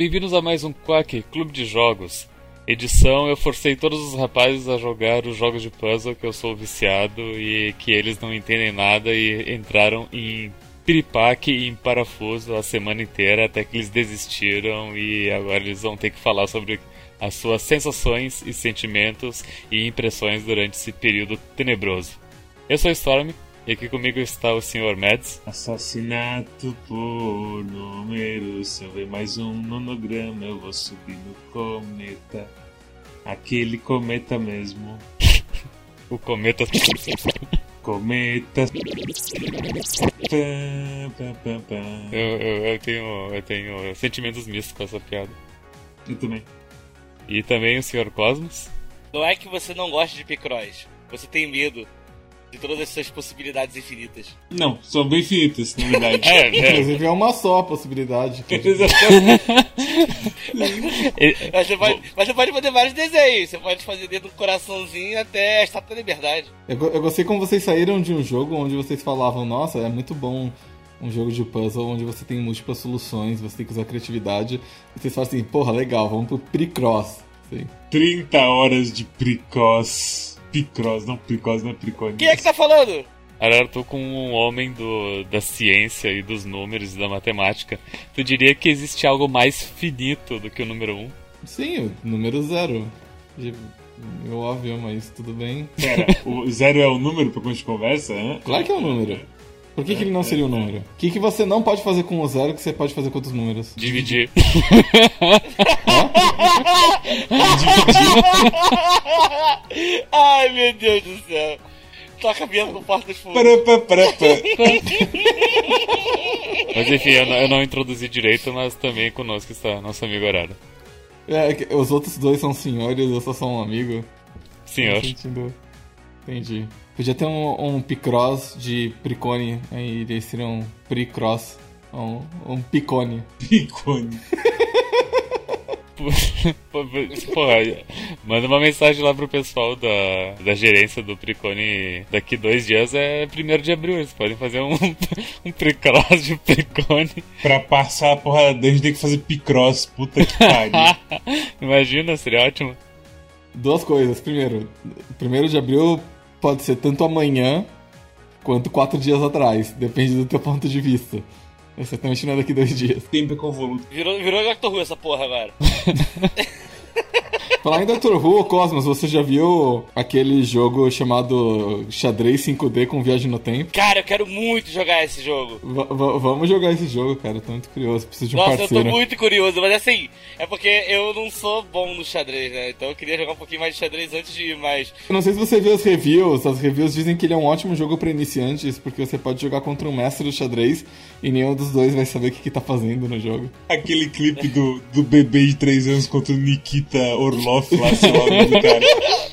Bem-vindos a mais um Quack Clube de Jogos. Edição, eu forcei todos os rapazes a jogar os jogos de puzzle que eu sou viciado e que eles não entendem nada e entraram em piripaque e em parafuso a semana inteira até que eles desistiram e agora eles vão ter que falar sobre as suas sensações e sentimentos e impressões durante esse período tenebroso. Eu sou Storm e aqui comigo está o Sr. Mads. Assassinato por número. Se eu ver mais um nonograma, eu vou subir no cometa. Aquele cometa mesmo. o cometa. cometa. Eu, eu, eu, tenho, eu tenho sentimentos mistos com essa piada. Eu também. E também o Sr. Cosmos. Não é que você não gosta de Picross, você tem medo de todas essas possibilidades infinitas. Não, são bem infinitas, na verdade. é, é. Inclusive é uma só a possibilidade. mas, você pode, mas você pode fazer vários desenhos. Você pode fazer dentro do coraçãozinho até a Estátua da Liberdade. Eu, eu gostei como vocês saíram de um jogo onde vocês falavam, nossa, é muito bom um jogo de puzzle onde você tem múltiplas soluções, você tem que usar criatividade. E vocês falam assim, porra, legal, vamos pro pre-cross. 30 horas de pre-cross. Picross, não Picross, não é Picross. Quem é que tá falando? Agora tu com um homem do, da ciência e dos números e da matemática. Tu diria que existe algo mais finito do que o número 1? Um? Sim, o número zero. Meu óbvio, mas tudo bem. Pera, o zero é o número pra quando a gente conversa? Hein? Claro que é o número. Por que, que ele não seria o um número? O que, que você não pode fazer com o zero que você pode fazer com outros números? Dividir. Ai, meu Deus do céu. Toca mesmo com porta dos fundos. mas enfim, eu não, eu não, introduzi direito, mas também conosco está nosso amigo Arara. É, os outros dois são senhores, eu só sou um amigo. Senhor. Entendi. Podia ter um, um Picross de Pricone, aí eles seriam Pricross. Um, um Picone. Picone. Porra, manda uma mensagem lá pro pessoal da, da gerência do Pricone. Daqui dois dias é primeiro de abril. Eles podem fazer um, um Picross de Pricone. Pra passar a porra, a gente tem que fazer Picross. Puta que pariu. Imagina, seria ótimo. Duas coisas. Primeiro, primeiro de abril pode ser tanto amanhã quanto quatro dias atrás. Depende do teu ponto de vista. Exatamente não é daqui dois dias. Tempo é convoluto. Virou, virou Doctor Who essa porra agora. Falar em Dr. Who, Cosmos, você já viu aquele jogo chamado Xadrez 5D com Viagem no Tempo? Cara, eu quero muito jogar esse jogo. V vamos jogar esse jogo, cara. Eu tô muito curioso. Preciso de um Nossa, parceiro. eu tô muito curioso, mas assim, é porque eu não sou bom no xadrez, né? Então eu queria jogar um pouquinho mais de xadrez antes de ir mais. Eu não sei se você viu as reviews. As reviews dizem que ele é um ótimo jogo para iniciantes, porque você pode jogar contra um mestre do xadrez e nenhum dos dois vai saber o que, que tá fazendo no jogo. Aquele clipe do, do bebê de 3 anos contra o Nikita Orloff lá, sei lá, do cara.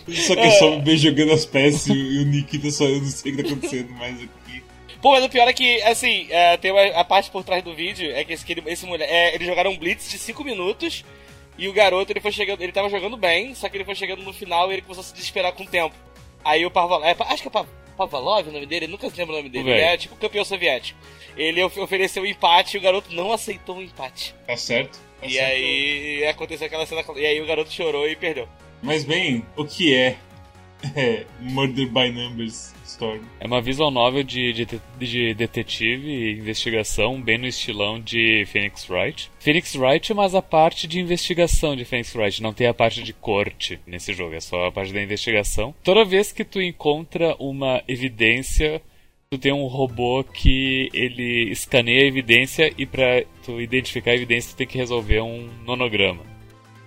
Só que é só o bebê jogando as peças e o Nikita só eu não sei o que tá acontecendo mais aqui. Pô, mas o pior é que, assim, é, tem uma, a parte por trás do vídeo é que esse, que esse mulher, é, eles jogaram um blitz de 5 minutos e o garoto, ele foi chegando, ele tava jogando bem, só que ele foi chegando no final e ele começou a se desesperar com o tempo. Aí o Pavalov, é, acho que é Pavalov o nome dele, nunca lembro o nome dele, ele é tipo campeão soviético. Ele ofereceu um empate e o garoto não aceitou o um empate. Tá certo. E aí aconteceu aquela cena, e aí o garoto chorou e perdeu. Mas bem, o que é, é Murder by Numbers Story? É uma visual novel de, de, de, detetive e investigação, bem no estilão de Phoenix Wright. Phoenix Wright, mas a parte de investigação de Phoenix Wright, não tem a parte de corte nesse jogo, é só a parte da investigação. Toda vez que tu encontra uma evidência tu tem um robô que ele escaneia a evidência e para tu identificar a evidência tu tem que resolver um nonograma.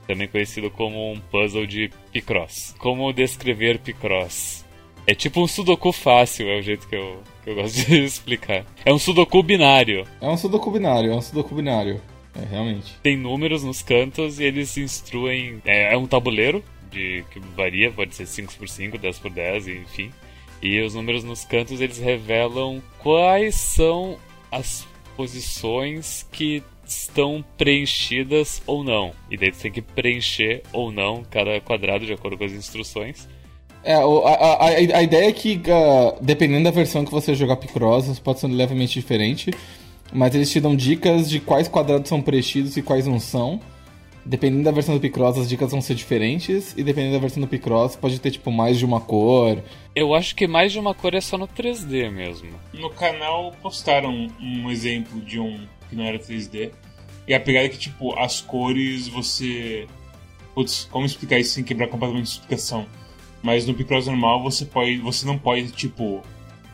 Também conhecido como um puzzle de Picross. Como descrever Picross? É tipo um sudoku fácil, é o jeito que eu, que eu gosto de explicar. É um sudoku binário. É um sudoku binário, é um sudoku binário. É, realmente. Tem números nos cantos e eles instruem... É, é um tabuleiro de, que varia, pode ser 5x5, 10x10, enfim. E os números nos cantos eles revelam quais são as posições que estão preenchidas ou não. E daí você tem que preencher ou não cada quadrado de acordo com as instruções. É, a, a, a ideia é que, uh, dependendo da versão que você jogar Picross, pode ser levemente diferente. mas eles te dão dicas de quais quadrados são preenchidos e quais não são. Dependendo da versão do Picross, as dicas vão ser diferentes, e dependendo da versão do Picross, pode ter tipo mais de uma cor. Eu acho que mais de uma cor é só no 3D mesmo. No canal postaram um exemplo de um que não era 3D. E a pegada é que, tipo, as cores você. Putz, como explicar isso sem quebrar completamente a explicação? Mas no Picross normal você pode. Você não pode, tipo,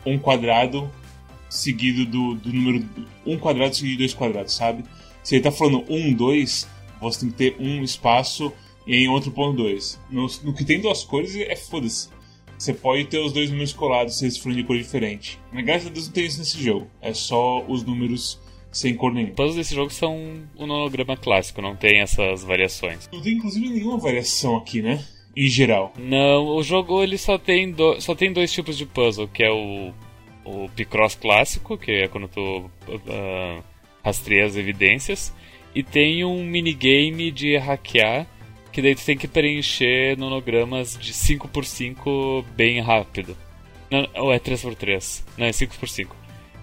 um quadrado seguido do, do número. Um quadrado seguido de dois quadrados, sabe? Se ele tá falando um, dois, você tem que ter um espaço em outro ponto dois. No, no que tem duas cores é foda-se. Você pode ter os dois números colados se eles forem de cor diferente. Mas graças a Deus não tem isso nesse jogo. É só os números sem cor nenhuma. Os puzzles desse jogo são um monograma clássico, não tem essas variações. Não tem inclusive nenhuma variação aqui, né? Em geral. Não, o jogo ele só tem, do, só tem dois tipos de puzzle, que é o, o Picross clássico, que é quando tu uh, rastreia as evidências, e tem um minigame de hackear, que daí tu tem que preencher nonogramas de 5x5 bem rápido. Não, ou é 3x3? Não, é 5x5.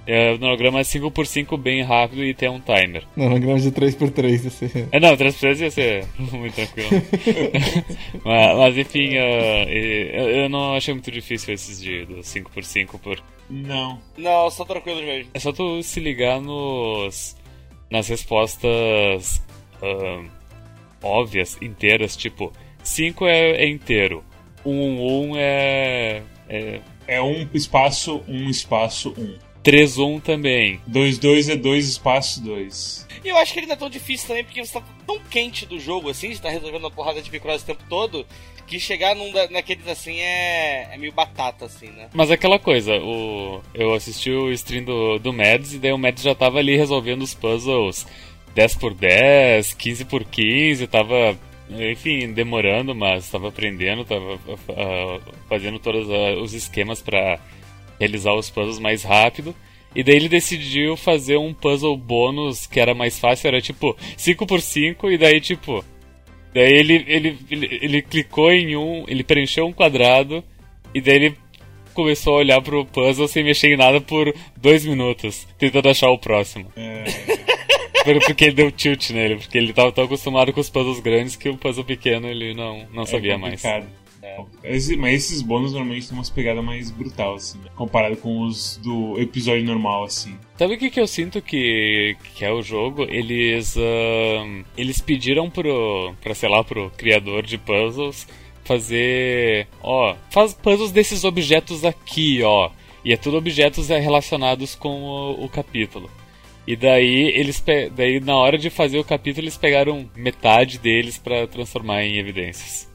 É, o nanograma é 5x5 bem rápido e tem um timer. Nanograma de 3x3, assim. É, não, 3x3 ia ser muito tranquilo. mas, mas, enfim, uh, eu, eu não achei muito difícil esses de do 5x5 por. Não. Não, só tranquilo mesmo. É só tu se ligar nos. Nas respostas uh, óbvias, inteiras, tipo, 5 é, é inteiro, 1, 1, 1 é, é. É um espaço, um espaço, um. 3-1 também. 2-2 é 2 espaço 2. E eu acho que ele não é tão difícil também, porque você tá tão quente do jogo, assim, estar tá resolvendo uma porrada de Picross o tempo todo, que chegar num da, naqueles assim é, é meio batata, assim, né? Mas é aquela coisa, o, eu assisti o stream do, do Mads, e daí o Mads já tava ali resolvendo os puzzles 10 por 10, 15 por 15, tava enfim, demorando, mas estava aprendendo, estava uh, fazendo todos uh, os esquemas para realizar os puzzles mais rápido. E daí ele decidiu fazer um puzzle bônus que era mais fácil, era tipo 5x5, e daí tipo. Daí ele, ele, ele, ele clicou em um, ele preencheu um quadrado, e daí ele começou a olhar pro puzzle sem mexer em nada por dois minutos, tentando achar o próximo. É. Porque ele deu tilt nele, porque ele tava tão acostumado com os puzzles grandes que o puzzle pequeno ele não, não é sabia mais. Esse, mas esses bônus normalmente têm umas pegadas mais brutal, assim, né? comparado com os do episódio normal, assim. Sabe o que, que eu sinto que, que é o jogo? Eles, uh, eles pediram pro, pra, sei lá, pro criador de puzzles fazer, ó, faz puzzles desses objetos aqui, ó. E é tudo objetos relacionados com o, o capítulo. E daí eles daí na hora de fazer o capítulo eles pegaram metade deles para transformar em evidências.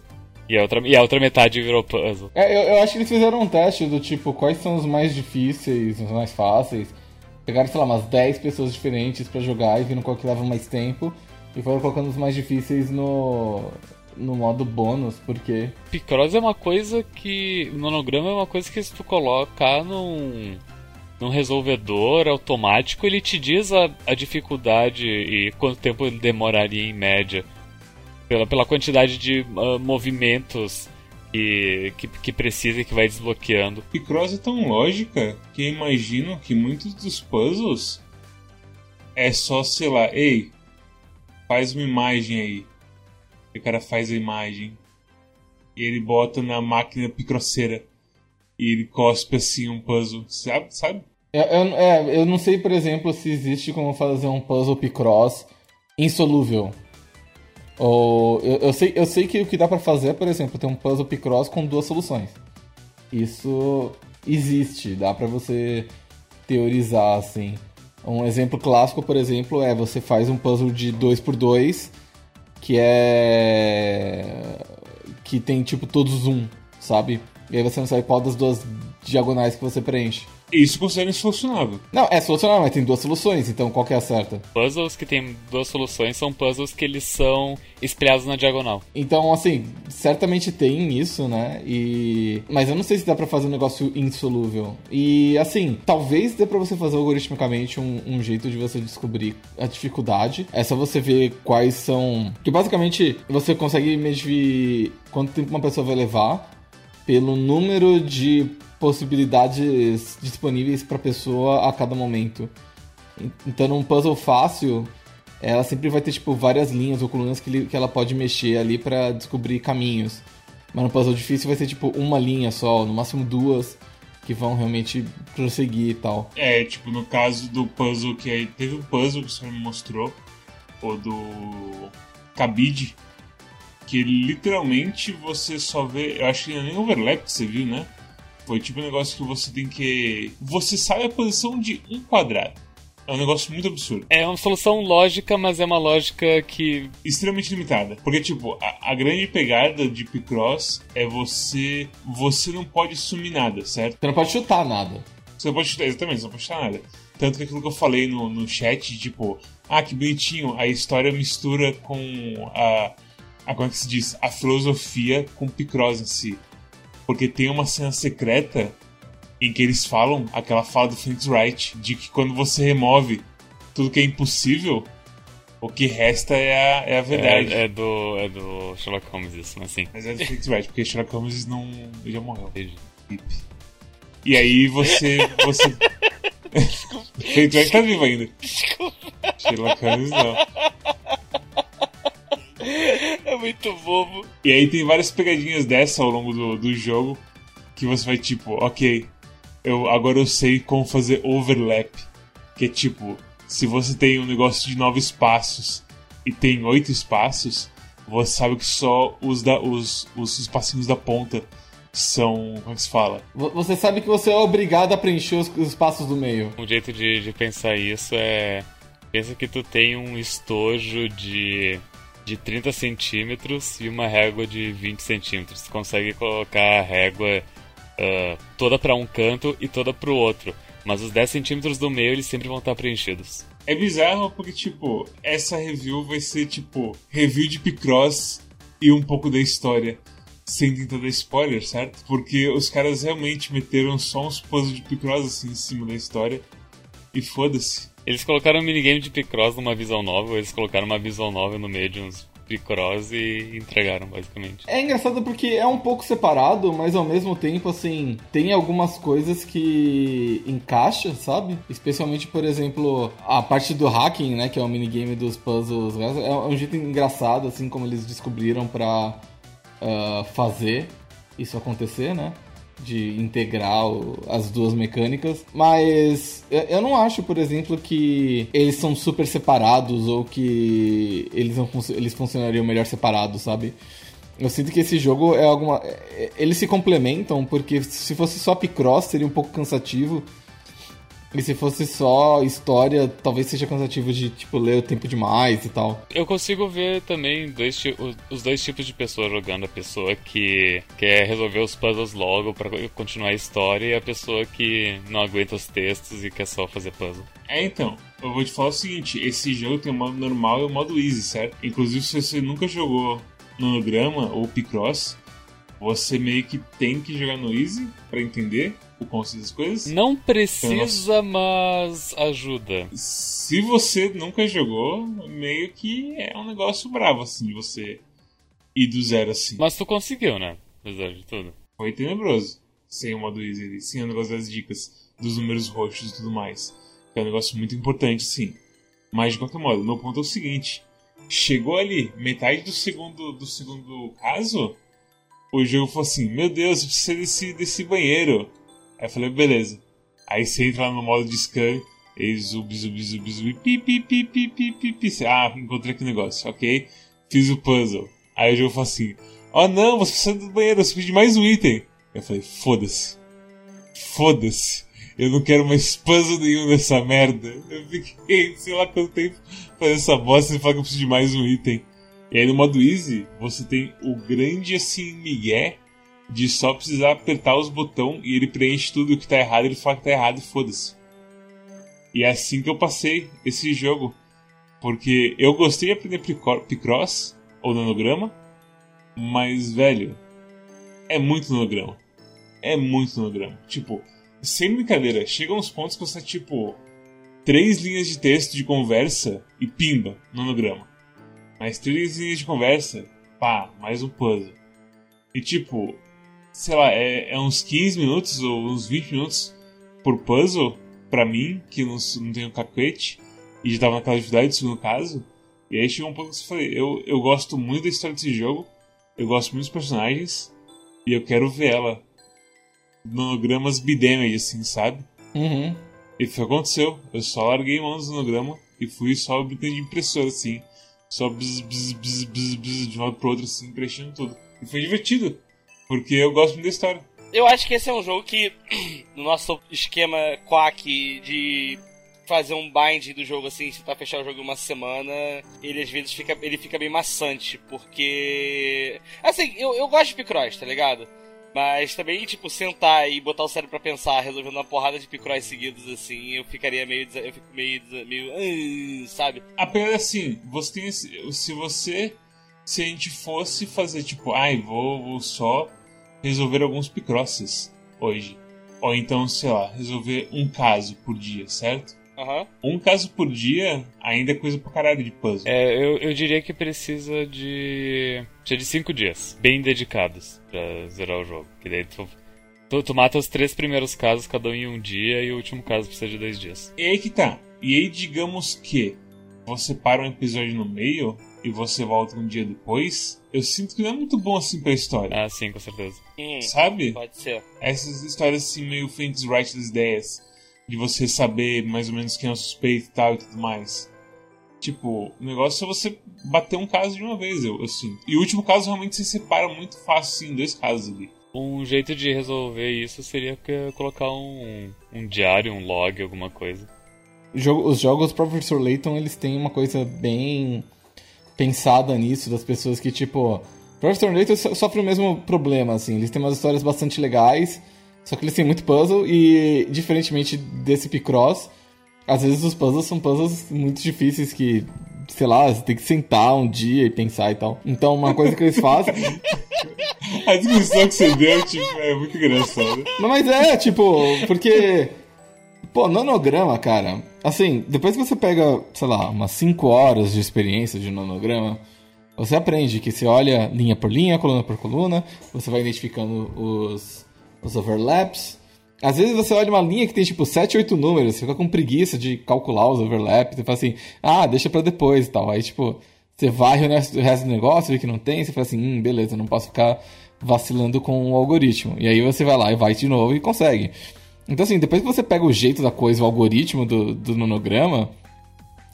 E a outra, e a outra metade virou puzzle. É, eu, eu acho que eles fizeram um teste do tipo, quais são os mais difíceis, os mais fáceis. Pegaram, sei lá, umas 10 pessoas diferentes para jogar e viram qual que leva mais tempo. E foram colocando os mais difíceis no, no modo bônus, porque. Picross é uma coisa que. Monograma é uma coisa que se tu colocar num. num resolvedor automático, ele te diz a, a dificuldade e quanto tempo ele demoraria em média pela, pela quantidade de uh, movimentos que, que, que, precisa e que vai desbloqueando. Picross é tão lógica que eu imagino que muitos dos puzzles é só, sei lá, ei, faz uma imagem aí. E o cara faz a imagem. E ele bota na máquina picroceira. E ele cospe assim um puzzle. Sabe? sabe? Eu, eu, é, eu não sei, por exemplo, se existe como fazer um puzzle Picross insolúvel. Ou, eu, eu, sei, eu sei que o que dá para fazer é, por exemplo, ter um puzzle Picross com duas soluções. Isso existe, dá para você teorizar assim. Um exemplo clássico, por exemplo, é você faz um puzzle de 2 por 2 que é que tem tipo todos um, sabe? E aí você não sabe qual das duas diagonais que você preenche. Isso considera solucionável. Não, é solucionável, mas tem duas soluções, então qual que é a certa? Puzzles que tem duas soluções são puzzles que eles são espelhados na diagonal. Então, assim, certamente tem isso, né? E... Mas eu não sei se dá pra fazer um negócio insolúvel. E, assim, talvez dê pra você fazer algoritmicamente um, um jeito de você descobrir a dificuldade. É só você ver quais são... Que basicamente você consegue medir quanto tempo uma pessoa vai levar pelo número de possibilidades disponíveis para a pessoa a cada momento. Então, num puzzle fácil, ela sempre vai ter, tipo, várias linhas ou colunas que, que ela pode mexer ali para descobrir caminhos. Mas no puzzle difícil vai ser, tipo, uma linha só, no máximo duas, que vão realmente prosseguir e tal. É, tipo, no caso do puzzle que aí. Teve um puzzle que senhor me mostrou, o do. Cabide, que literalmente você só vê. Eu acho que nem overlap que você viu, né? Foi tipo um negócio que você tem que. Você sabe a posição de um quadrado. É um negócio muito absurdo. É uma solução lógica, mas é uma lógica que. Extremamente limitada. Porque, tipo, a, a grande pegada de Picross é você. Você não pode sumir nada, certo? Você não pode chutar nada. Você não pode chutar, exatamente, você não pode chutar nada. Tanto que aquilo que eu falei no, no chat, tipo, ah, que bonitinho, a história mistura com a. a como é que se diz? A filosofia com Picross em si. Porque tem uma cena secreta em que eles falam aquela fala do Phoenix Wright de que quando você remove tudo que é impossível, o que resta é a, é a verdade. É, é do, é do Sherlock Holmes isso, mas sim. Mas é do Phoenix Wright, porque Sherlock Holmes não. Ele já morreu. E aí você. você... Phoenix Wright tá vivo ainda. Desculpa. Sherlock Holmes não. É muito bobo. E aí tem várias pegadinhas dessa ao longo do, do jogo que você vai tipo, ok, eu agora eu sei como fazer overlap, que é tipo, se você tem um negócio de nove espaços e tem oito espaços, você sabe que só os da os, os espacinhos da ponta são, como é que se fala? Você sabe que você é obrigado a preencher os, os espaços do meio. Um jeito de, de pensar isso é pensa que tu tem um estojo de de 30 centímetros e uma régua de 20 centímetros. Tu consegue colocar a régua uh, toda para um canto e toda para o outro. Mas os 10 centímetros do meio eles sempre vão estar preenchidos. É bizarro porque, tipo, essa review vai ser, tipo, review de Picross e um pouco da história. Sem tentar dar spoiler, certo? Porque os caras realmente meteram só uns puzzles de Picross assim em cima da história. E foda-se. Eles colocaram um minigame de Picross numa visão nova, eles colocaram uma visão nova no meio de uns Picross e entregaram, basicamente. É engraçado porque é um pouco separado, mas ao mesmo tempo, assim, tem algumas coisas que encaixa, sabe? Especialmente, por exemplo, a parte do hacking, né, que é o minigame dos puzzles. É um jeito engraçado, assim, como eles descobriram pra uh, fazer isso acontecer, né? De integrar as duas mecânicas, mas eu não acho, por exemplo, que eles são super separados ou que eles, não, eles funcionariam melhor separados, sabe? Eu sinto que esse jogo é alguma. É, eles se complementam, porque se fosse só Picross seria um pouco cansativo. E se fosse só história, talvez seja cansativo de, tipo, ler o tempo demais e tal. Eu consigo ver também dois, os dois tipos de pessoa jogando. A pessoa que quer resolver os puzzles logo para continuar a história e a pessoa que não aguenta os textos e quer só fazer puzzle. É, então. Eu vou te falar o seguinte, esse jogo tem o modo normal e o modo easy, certo? Inclusive, se você nunca jogou Nonograma ou Picross, você meio que tem que jogar no easy para entender o conceito das coisas. Não precisa, mas ajuda. Se você nunca jogou, meio que é um negócio bravo, assim, você ir do zero assim. Mas tu conseguiu, né? Apesar de tudo. Foi tenebroso. Sem o modo easy, sem o negócio das dicas, dos números roxos e tudo mais. Que é um negócio muito importante, sim. Mas de qualquer modo, meu ponto é o seguinte. Chegou ali, metade do segundo, do segundo caso, o jogo falou assim: Meu Deus, você desse, desse banheiro. Aí eu falei, beleza. Aí você entra lá no modo de scan, e zub, zub, zub, zub, pi, pi, pi, pi, pi, pi, pi. Ah, encontrei aquele negócio, ok? Fiz o puzzle. Aí o jogo falou assim: Oh não, você precisa do banheiro, você de mais um item. Eu falei, foda-se. Foda-se. Eu não quero mais puzzle nenhum nessa merda. Eu fiquei, sei lá quanto tempo fazendo essa bosta e falar que eu preciso de mais um item. E aí no modo easy, você tem o grande assim migué de só precisar apertar os botões e ele preenche tudo que tá errado, ele fala que tá errado e foda-se. E é assim que eu passei esse jogo. Porque eu gostei de aprender Picross ou nanograma, mas velho, é muito nanograma. É muito nanograma. Tipo, sem brincadeira, chega uns pontos que você tá tipo três linhas de texto de conversa e pimba, nanograma. Mais três linhas de conversa, pá, mais um puzzle. E tipo, sei lá, é, é uns 15 minutos ou uns 20 minutos por puzzle pra mim, que não, não tenho cacuete, e já tava naquela atividade, segundo caso. E aí chegou um ponto que eu falei, eu, eu gosto muito da história desse jogo, eu gosto muito dos personagens, e eu quero ver ela. Monogramas bidamage, assim, sabe? Uhum. E foi o que aconteceu. Eu só larguei mão do monograma e fui só brincando de impressora, assim. Só bzz, bzz, bzz, bzz, bzz, de um lado pro outro, assim, preenchendo tudo. E foi divertido, porque eu gosto muito da história. Eu acho que esse é um jogo que, no nosso esquema quack de fazer um bind do jogo assim, se tá fechar o jogo em uma semana, ele às vezes fica, ele fica bem maçante, porque. Assim, eu, eu gosto de Picross, tá ligado? Mas também, tipo, sentar e botar o cérebro pra pensar, resolvendo uma porrada de Picross seguidos, assim, eu ficaria meio. Eu fico meio. meio uh, sabe? A pena é assim, você tem. Se você. Se a gente fosse fazer, tipo, ai, vou, vou só resolver alguns Picrosses hoje. Ou então, sei lá, resolver um caso por dia, certo? Aham. Um caso por dia ainda é coisa pra caralho de puzzle. É, eu, eu diria que precisa de. Precisa de cinco dias, bem dedicados, pra zerar o jogo. Que daí tu, tu, tu mata os três primeiros casos, cada um em um dia, e o último caso precisa de dois dias. E aí que tá. E aí, digamos que você para um episódio no meio e você volta um dia depois, eu sinto que não é muito bom assim pra história. Ah, sim, com certeza. Hum, Sabe? pode ser. Essas histórias assim, meio Phoenix Wright das ideias. De você saber mais ou menos quem é o suspeito e tal e tudo mais. Tipo, o negócio é você bater um caso de uma vez, eu, eu sinto. E o último caso realmente se separa muito fácil, assim, em dois casos ali. Um jeito de resolver isso seria colocar um, um diário, um log, alguma coisa. Jogo- Os jogos Professor Layton, eles têm uma coisa bem pensada nisso, das pessoas que, tipo... Professor Layton so- sofre o mesmo problema, assim. Eles têm umas histórias bastante legais, só que eles têm muito puzzle e, diferentemente desse Picross, às vezes os puzzles são puzzles muito difíceis que, sei lá, você tem que sentar um dia e pensar e tal. Então, uma coisa que eles fazem... A discussão que você deu, tipo, é muito engraçada. Mas é, tipo, porque. Pô, nanograma, cara. Assim, depois que você pega, sei lá, umas 5 horas de experiência de nanograma, você aprende que você olha linha por linha, coluna por coluna, você vai identificando os, os overlaps. Às vezes você olha uma linha que tem tipo 7, 8 números, você fica com preguiça de calcular os overlaps, você fala assim, ah, deixa pra depois e tal. Aí, tipo, você varre o resto do negócio, vê que não tem, você fala assim, hum, beleza, não posso ficar vacilando com o algoritmo. E aí você vai lá e vai de novo e consegue. Então, assim, depois que você pega o jeito da coisa, o algoritmo do, do nanograma,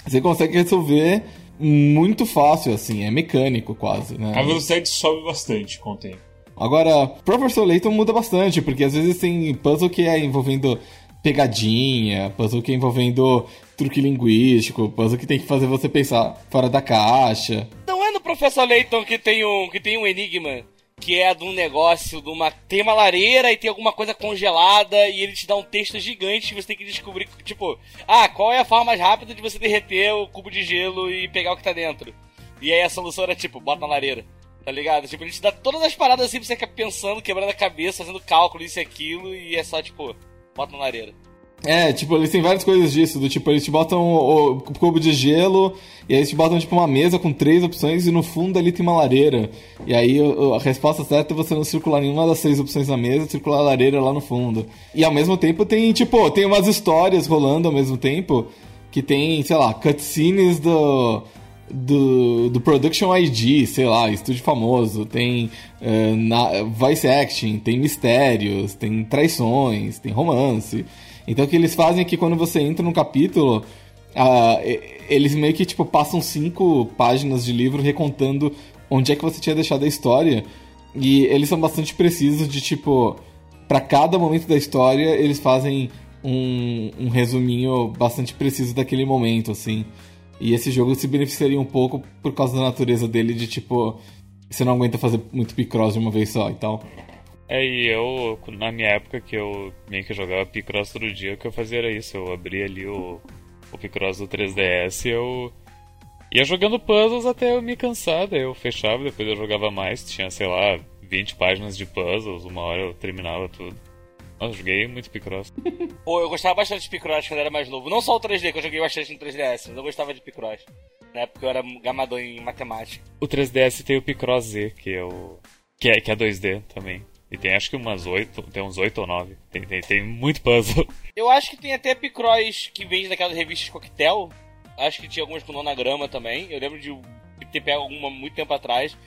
você consegue resolver muito fácil, assim, é mecânico quase, né? A velocidade sobe bastante com o tempo. Agora, Professor Layton muda bastante, porque às vezes tem puzzle que é envolvendo pegadinha, puzzle que é envolvendo truque linguístico, puzzle que tem que fazer você pensar fora da caixa. Não é no Professor Layton que tem um, que tem um enigma que é de um negócio, de uma. Tem uma lareira e tem alguma coisa congelada e ele te dá um texto gigante e você tem que descobrir, tipo, ah, qual é a forma mais rápida de você derreter o cubo de gelo e pegar o que tá dentro? E aí a solução era tipo, bota na lareira. Tá ligado? Tipo, ele te dá todas as paradas assim pra você ficar pensando, quebrando a cabeça, fazendo cálculo, isso e aquilo, e é só tipo, bota na lareira. É, tipo, eles têm várias coisas disso, do tipo, eles te botam o, o cubo de gelo, e aí eles te botam, tipo, uma mesa com três opções, e no fundo ali tem uma lareira. E aí a resposta certa é você não circular nenhuma das seis opções na mesa, circular a lareira lá no fundo. E ao mesmo tempo tem, tipo, tem umas histórias rolando ao mesmo tempo, que tem, sei lá, cutscenes do... Do, do Production ID, sei lá, estúdio famoso, tem eh, na, voice acting, tem mistérios, tem traições, tem romance. Então o que eles fazem é que quando você entra num capítulo, e- eles meio que tipo passam cinco páginas de livro recontando onde é que você tinha deixado a história. E eles são bastante precisos de tipo, Pra cada momento da história, eles fazem um, um resuminho bastante preciso daquele momento, assim. E esse jogo se beneficiaria um pouco por causa da natureza dele, de tipo, você não aguenta fazer muito picross de uma vez só e tal. É, e eu, na minha época que eu meio que jogava Picross todo dia, o que eu fazia era isso. Eu abria ali o, o Picross do 3DS e eu ia jogando puzzles até eu me cansar. Daí eu fechava, depois eu jogava mais. Tinha, sei lá, 20 páginas de puzzles, uma hora eu terminava tudo. Eu joguei muito Picross. Pô, eu gostava bastante de Picross quando era mais novo. Não só o 3D, que eu joguei bastante no 3DS, mas eu gostava de Picross. Na época eu era gamador em matemática. O 3DS tem o Picross Z, que é o. que é, que é 2D também. E tem acho que umas oito, tem uns oito ou nove. Tem, tem, tem muito puzzle. Eu acho que tem até Picross que vende naquelas revistas coquetel. Acho que tinha algumas com nonagrama também. Eu lembro de ter pego alguma muito tempo atrás.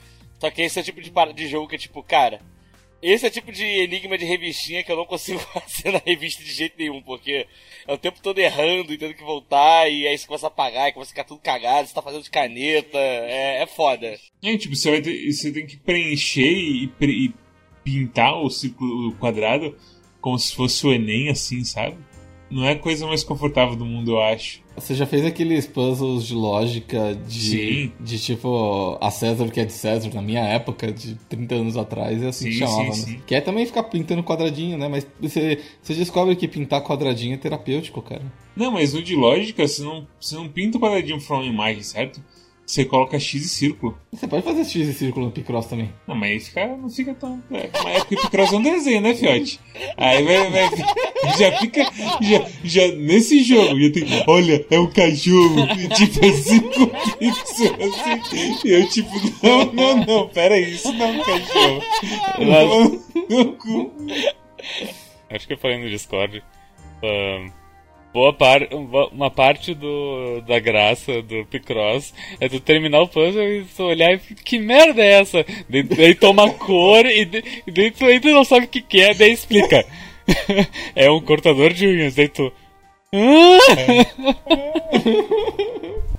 Só que esse é o tipo de, de jogo que é tipo, cara, esse é o tipo de enigma de revistinha que eu não consigo fazer na revista de jeito nenhum, porque é o tempo todo errando e tendo que voltar, e aí você começa a apagar, e começa a ficar tudo cagado, você tá fazendo de caneta, é, é foda. É, tipo, você, vai ter, você tem que preencher e, e pintar o círculo quadrado como se fosse o Enem, assim, sabe? Não é a coisa mais confortável do mundo, eu acho. Você já fez aqueles puzzles de lógica de, Sim. de tipo a César que é de César na minha época, de 30 anos atrás, é assim que Sim, chamava, sim, né? Que é também ficar pintando quadradinho, né? Mas você, você descobre que pintar quadradinho é terapêutico, cara. Não, mas no de lógica, você não, você não pinta o quadradinho pra uma imagem, certo? Você coloca X e círculo. Você pode fazer X e círculo no Picross também. Não, mas aí fica, não fica tão. É, mas é porque Picross é um desenho, né, Fiote? Aí vai, vai, já fica. Já, já, nesse jogo, já tem. Olha, é um cachorro. E, tipo, é cinco pixels assim. E eu, tipo, não, não, não, pera aí, isso não é um cachorro. No cu. Acho que eu falei no Discord. ahn, boa par uma parte do, da graça do Picross é tu terminar o puzzle e tu olhar e que merda é essa? Daí, daí toma cor e, daí tu ainda não sabe o que, que é, daí explica. é um cortador de unhas, daí tu. "Ah!"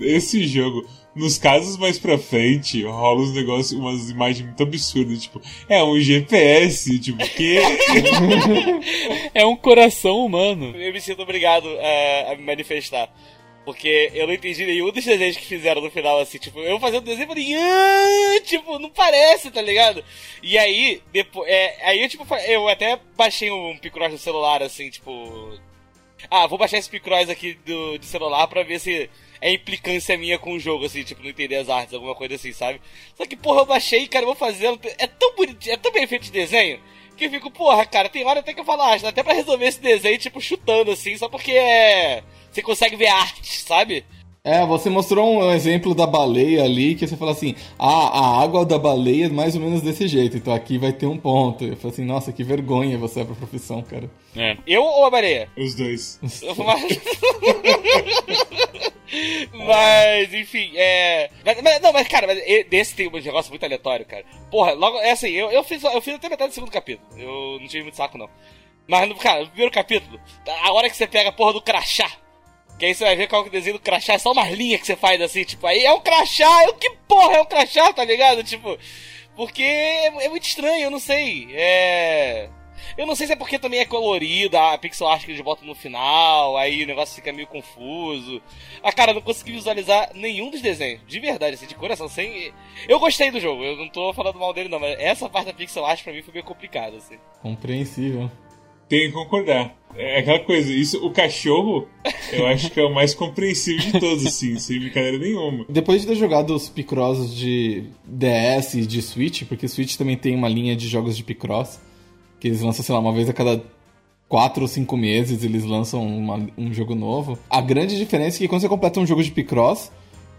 Esse jogo, nos casos mais pra frente, rola uns negócios, umas imagens muito absurdas, tipo, é um GPS, tipo, que. É um coração humano. Eu me sinto obrigado é, a me manifestar. Porque eu não entendi nenhum dos desenhos que fizeram no final, assim, tipo, eu fazendo desenho e falei, "Ah", tipo, não parece, tá ligado? E aí, depois, é, aí eu, tipo, eu até baixei um Picross no celular, assim, tipo, ah, vou baixar esse Picross aqui do, de celular pra ver se é implicância minha com o jogo, assim, tipo, não entender as artes, alguma coisa assim, sabe? Só que, porra, eu baixei, cara, eu vou fazendo, é tão bonitinho, é tão bem feito de desenho, que eu fico, porra, cara, tem hora até que eu falo, ah, até pra resolver esse desenho, tipo, chutando, assim, só porque é... Você consegue ver arte, sabe? É, você mostrou um exemplo da baleia ali, que você fala assim, ah, a água da baleia é mais ou menos desse jeito, então aqui vai ter um ponto. Eu falei assim, nossa, que vergonha você é pra profissão, cara. É. Eu ou a Mareia? Os dois. Mais... mas, enfim, é. Mas, mas- não, mas, cara, mas desse tem um negócio muito aleatório, cara. Porra, logo, é assim, eu, eu, fiz, eu fiz até metade do segundo capítulo. Eu não tive muito saco, não. Mas, no- cara, no primeiro capítulo, a hora que você pega a porra do crachá. Que aí você vai ver qual que é o desenho do crachá, é só umas linhas que você faz assim, tipo, aí é um crachá, eu que porra é um crachá, tá ligado? Tipo, porque é, é muito estranho, eu não sei. É. Eu não sei se é porque também é colorido, a pixel art que eles botam no final, aí o negócio fica meio confuso. Ah, cara, eu não consegui visualizar nenhum dos desenhos, de verdade, assim, de coração, sem... Eu gostei do jogo, eu não tô falando mal dele não, mas essa parte da pixel art pra mim foi meio complicada, assim. Compreensível. Tenho que concordar. É aquela coisa, isso, o cachorro, eu acho que é o mais compreensível de todos, assim, sem brincadeira nenhuma. Depois de ter jogado os Picross de DS e de Switch, porque Switch também tem uma linha de jogos de Picross, que eles lançam, sei lá, uma vez a cada quatro ou cinco meses eles lançam uma- um jogo novo. A grande diferença é que quando você completa um jogo de Picross,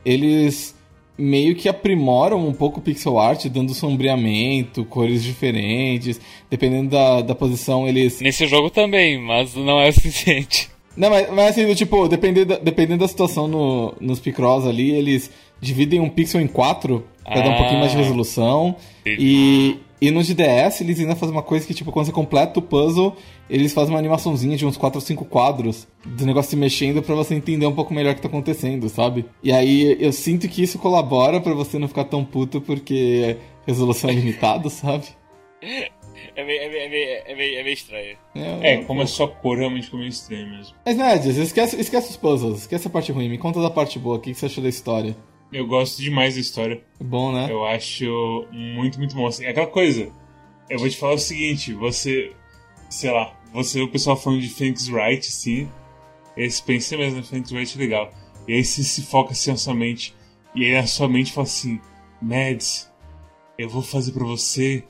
eles meio que aprimoram um pouco o pixel art, dando sombreamento, cores diferentes. Dependendo da, da posição, eles Nesse jogo também, mas não é o suficiente. não, mas, mas assim, do tipo, dependendo da, dependendo da situação no, nos Picross ali, eles dividem um pixel em quatro pra dar um Ah. pouquinho mais de resolução. E, e no GDS eles ainda fazem uma coisa que, tipo, quando você completa o puzzle, eles fazem uma animaçãozinha de uns 4 ou 5 quadros do negócio se mexendo pra você entender um pouco melhor o que tá acontecendo, sabe? E aí eu sinto que isso colabora pra você não ficar tão puto porque resolução é limitada, sabe? É meio, é meio, é meio, é meio, é meio estranho. É, como é só cor, realmente ficou meio estranho mesmo. Mas, Nerds, esquece, esquece os puzzles, esquece a parte ruim, me conta da parte boa, o que que você achou da história? Eu gosto demais da história. É bom, né? Eu acho muito, muito bom. Assim, é aquela coisa. Eu vou te falar o seguinte, você. Sei lá, você, o pessoal falando de Phoenix Wright, sim. Esse pensa mesmo no Phoenix Wright legal. E aí você se foca assim na sua mente. E aí a sua mente fala assim, Mads, eu vou fazer pra você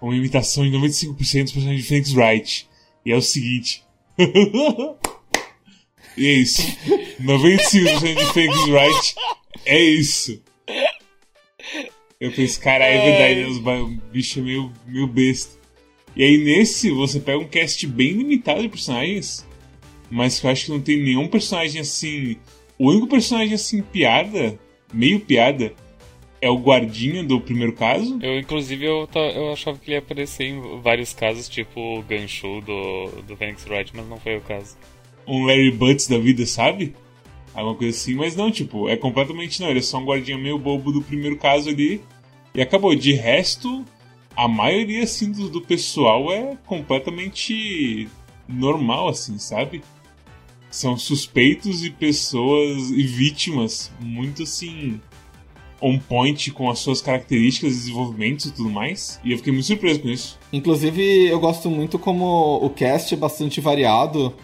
uma imitação em 95% dos personagens de Phoenix Wright. E é o seguinte. e é isso. 95% de Phoenix Wright é isso. Eu pensei, caralho, é verdade, né? Os bicho é meio, meio besta. E aí nesse você pega um cast bem limitado de personagens, mas que eu acho que não tem nenhum personagem assim. O único personagem assim, piada, meio piada, é o guardinha do primeiro caso. Eu, inclusive, eu, eu achava que ele ia aparecer em vários casos, tipo o Ganshu do, do Phoenix Wright, mas não foi o caso. Um Larry Butts da vida, sabe? Alguma coisa assim, mas não, tipo, é completamente não. Ele é só um guardinha meio bobo do primeiro caso ali. E acabou. De resto, a maioria, assim, do, do pessoal é completamente normal, assim, sabe? São suspeitos e pessoas e vítimas muito, assim, on point com as suas características, desenvolvimentos e tudo mais. E eu fiquei muito surpreso com isso. Inclusive, eu gosto muito como o cast é bastante variado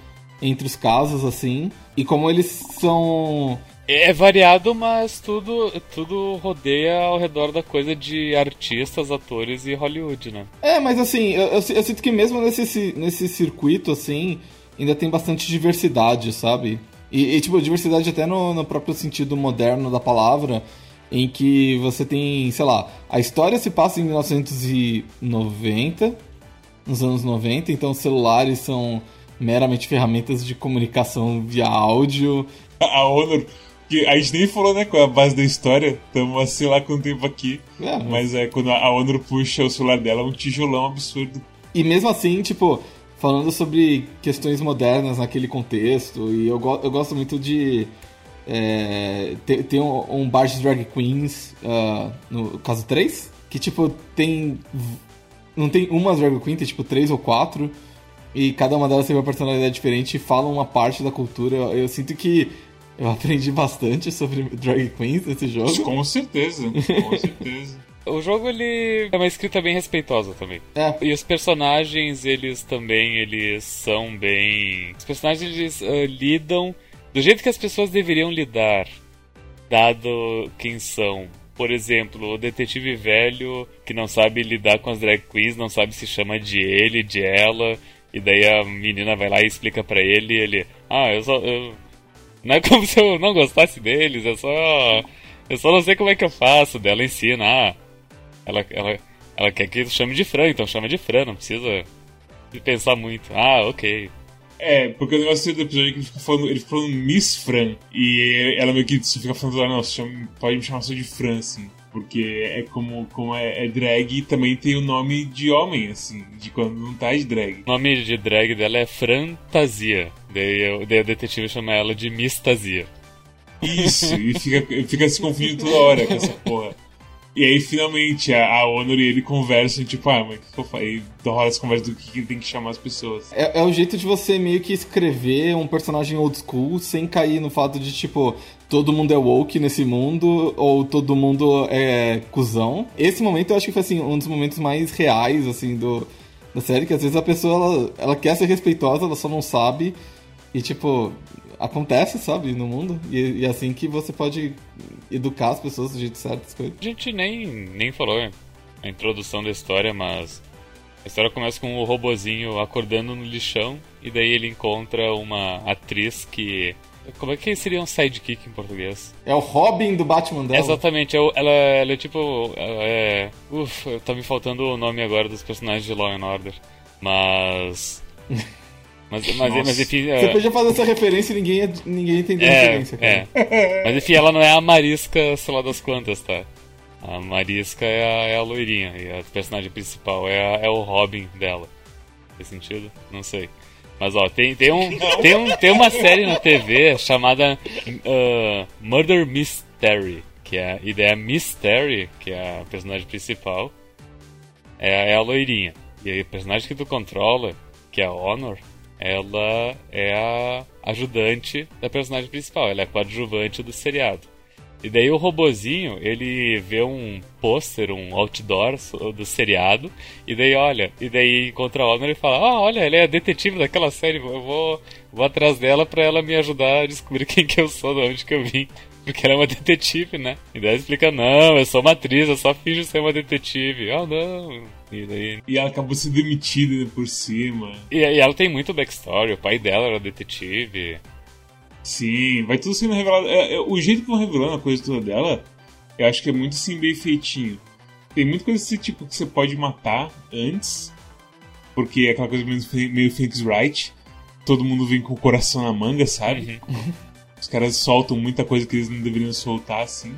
entre os casos, assim, e como eles são. É variado, mas tudo, tudo rodeia ao redor da coisa de artistas, atores e Hollywood, né? É, mas assim, eu, eu, eu sinto que mesmo nesse, nesse circuito, assim, ainda tem bastante diversidade, sabe? E, e tipo, diversidade até no, no próprio sentido moderno da palavra, em que você tem, sei lá, a história se passa em 1990, nos anos 90, então os celulares são meramente ferramentas de comunicação via áudio. A Honor, que a gente nem falou, né, com a base da história, estamos assim lá com o tempo aqui. É, mas... mas... é quando a Honor puxa o celular dela, é um tijolão absurdo. E mesmo assim, tipo, falando sobre questões modernas naquele contexto, e eu, go eu gosto muito de. É, tem, tem um, um bar de drag queens, uh, no caso 3, que tipo, tem. Não tem uma drag queen, tem tipo três ou quatro e cada uma delas tem uma personalidade diferente e fala uma parte da cultura. Eu sinto que eu aprendi bastante sobre drag queens nesse jogo. Com certeza, com certeza. O jogo ele é uma escrita bem respeitosa também. É. E os personagens, eles também, eles são bem. Os personagens eles uh, lidam do jeito que as pessoas deveriam lidar, dado quem são. Por exemplo, o detetive velho que não sabe lidar com as drag queens, não sabe se chama de ele, de ela, e daí a menina vai lá e explica para ele e ele. Ah, eu só. Eu... Não é como se eu não gostasse deles, é só. Eu só não sei como é que eu faço. Dela ensina, ah. Ela, ela, ela quer que chame de Fran, então chama de Fran, não precisa pensar muito. Ah, ok. É, porque o negócio do episódio é que ele fica falando, ele falando Miss Fran. E ela meio que fica falando, ah, não, chama, pode me chamar só de Fran, assim. Porque é como, como é, é drag também tem o nome de homem, assim, de quando não tá de drag. O nome de drag dela é Fantasia. Daí, eu, daí a detetive chama ela de Mistasia. Isso, e fica, fica se confundindo toda hora com essa porra. E aí, finalmente, a, a Honor e ele conversam, tipo, ah, mas o que eu falei? Rola essa conversa do que, que tem que chamar as pessoas. É, é, o jeito de você meio que escrever um personagem old school sem cair no fato de, tipo, todo mundo é woke nesse mundo ou todo mundo é cuzão. Esse momento eu acho que foi, assim, um dos momentos mais reais, assim, do, da série, que às vezes a pessoa, ela, ela quer ser respeitosa, ela só não sabe. E, tipo, acontece, sabe, no mundo. E, e é assim que você pode educar as pessoas do jeito certo. Coisas. A gente nem, nem falou a introdução da história, mas a história começa com o robozinho acordando no lixão e daí ele encontra uma atriz que. Como é que seria um sidekick em português? É o Robin do Batman dela. Exatamente, é ela, ela é tipo. Ela é. Uf, tá me faltando o nome agora dos personagens de Law and Order. Mas. Mas, mas, mas enfim. Você é... podia fazer essa referência e ninguém, ninguém entendeu é, a referência, cara. É. Mas enfim, ela não é a Marisca, sei lá das quantas, tá? A Marisca é a, é a loirinha e a personagem principal é, a, é o Robin dela. Faz sentido? Não sei. Mas ó, tem, tem, um, tem, um, tem uma série na TV chamada uh, Murder Mystery, que é a ideia Mystery, que é a personagem principal, é, é a loirinha. E a personagem que tu controla, que é a Honor, ela é a ajudante da personagem principal, ela é a coadjuvante do seriado. E daí o robozinho, ele vê um pôster, um outdoor do seriado, e daí olha, e daí encontra a Honor e fala, ah, olha, ela é a detetive daquela série, eu vou, vou atrás dela pra ela me ajudar a descobrir quem que eu sou, de onde que eu vim. Porque ela é uma detetive, né? E daí ela explica, não, eu sou uma atriz, eu só finjo ser uma detetive. Ah, oh, não, e, daí... e ela acabou sendo demitida por cima. E, e, ela tem muito backstory, o pai dela era detetive. Sim, vai tudo sendo revelado. É, é, o jeito que vão revelando a coisa toda dela, eu acho que é muito assim, bem feitinho. Tem muita coisa assim, tipo, que você pode matar antes. Porque é aquela coisa meio, meio Phoenix Wright. Todo mundo vem com o coração na manga, sabe? Os caras soltam muita coisa que eles não deveriam soltar, assim.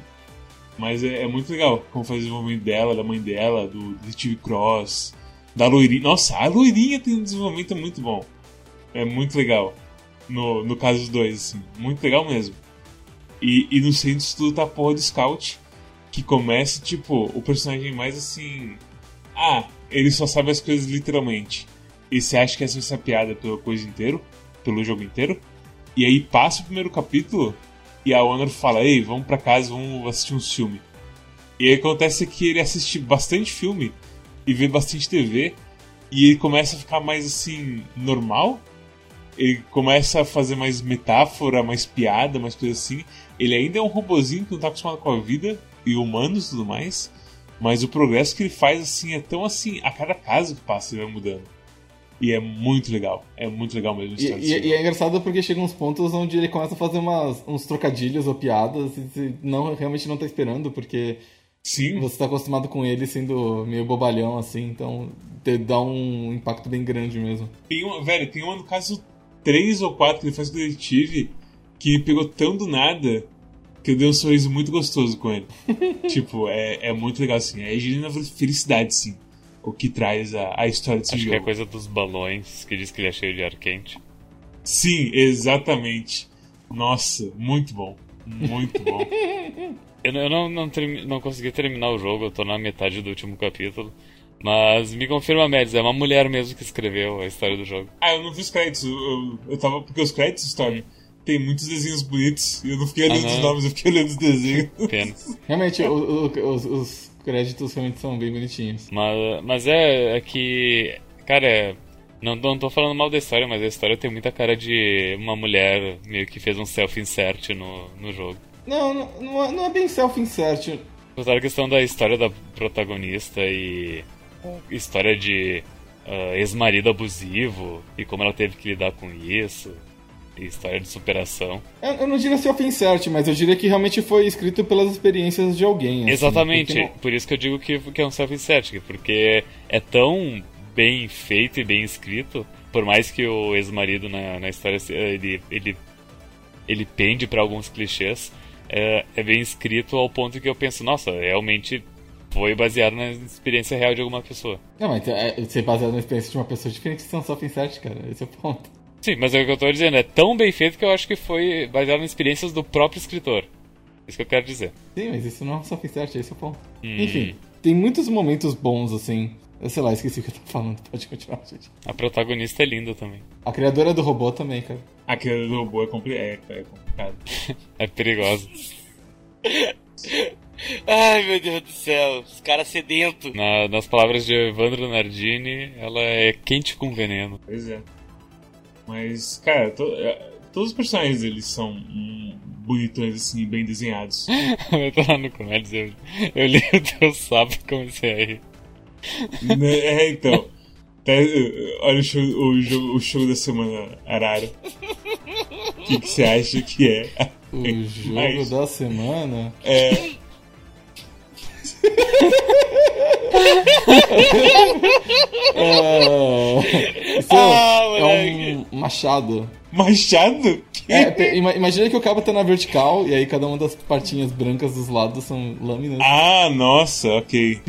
Mas é, é muito legal como faz o desenvolvimento dela, da mãe dela, do Detective Cross, da loirinha. Nossa, a loirinha tem um desenvolvimento muito bom. É muito legal. No, no caso dos dois, assim. Muito legal mesmo. E, e no centro de tudo tá a porra do Scout, que começa, tipo, o personagem mais assim. Ah, ele só sabe as coisas literalmente. E você acha que essa ser a piada pela coisa inteiro? Pelo jogo inteiro? E aí passa o primeiro capítulo e a Honor fala: Ei, vamos pra casa, vamos assistir um filme. E aí acontece que ele assiste bastante filme e vê bastante TV e ele começa a ficar mais assim, normal. Ele começa a fazer mais metáfora, mais piada, mais coisa assim. Ele ainda é um robozinho que não tá acostumado com a vida e humanos e tudo mais. Mas o progresso que ele faz assim é tão assim, a cada caso que passa ele vai mudando. E é muito legal. É muito legal mesmo. E, e, e, é engraçado porque chega uns pontos onde ele começa a fazer umas, uns trocadilhos ou piadas e você não, realmente não tá esperando, porque Sim. você tá acostumado com ele sendo meio bobalhão, assim, então dá um impacto bem grande mesmo. Tem uma, velho, tem uma no caso 3 ou 4 que ele faz com o detetive que me pegou tão do nada que eu dei um sorriso muito gostoso com ele. tipo, é, é muito legal, assim. É genuína felicidade, sim o que traz a, a história desse Acho jogo. que é coisa dos balões, que diz que ele é cheio de ar quente. Sim, exatamente. Nossa, muito bom. Muito bom. eu, eu não, não, não consegui terminar o jogo, eu tô na metade do último capítulo. Mas me confirma, Mads, é uma mulher mesmo que escreveu a história do jogo. Ah, eu não vi os créditos. Eu, eu, eu tava. Porque os créditos, Storm, tem muitos desenhos bonitos. E eu não fiquei olhando ah, os nomes, eu fiquei olhando os desenhos. Pena. Realmente, o, o, os, os créditos realmente são bem bonitinhos. Mas, mas é, é que. Cara, é, não, não tô falando mal da história, mas a história tem muita cara de uma mulher meio que fez um self-insert no, no jogo. Não, não, não é, não é bem self-insert. Apesar a questão da história da protagonista e história de uh, ex-marido abusivo e como ela teve que lidar com isso história de superação. Eu, eu não diria self-insert, mas eu diria que realmente foi escrito pelas experiências de alguém. Assim, Exatamente, não... por isso que eu digo que, que é um self-insert, porque é tão bem feito e bem escrito, por mais que o ex-marido na, na história ele, ele, ele pende para alguns clichês, é, é bem escrito ao ponto que eu penso, nossa, realmente foi baseado na experiência real de alguma pessoa. Não, mas é, ser baseado na experiência de uma pessoa diferente de ser um self-insert, cara. Esse é o ponto. Sim, mas é o que eu tô dizendo, é tão bem feito que eu acho que foi baseado nas experiências do próprio escritor. Isso que eu quero dizer. Sim, mas isso não é só self-insert, esse é o ponto. Hum. Enfim, tem muitos momentos bons, assim. Eu sei lá, esqueci o que eu tô falando. Pode continuar, gente. A protagonista é linda também. A criadora do robô também, cara. A criadora do robô é, compli é, é complicado. é perigosa. Ai, meu Deus do céu. Os caras sedentos. Na, nas palavras de Evandro Nardini, ela é quente com veneno. Pois é. Mas, cara, to, é, todos os personagens eles são bonitões, assim, bem desenhados. eu tô lá no Comédias, eu, eu li o teu sapo e comecei a rir. Né, é, então. Tá, olha o show, o, o show da semana, Arara. O que, que você acha que é? O jogo Mas, da semana? É. é, isso ah, é um machado. Machado? É, imagina que o cabo tá na vertical e aí cada uma das partinhas brancas dos lados são lâminas. Ah, nossa, ok.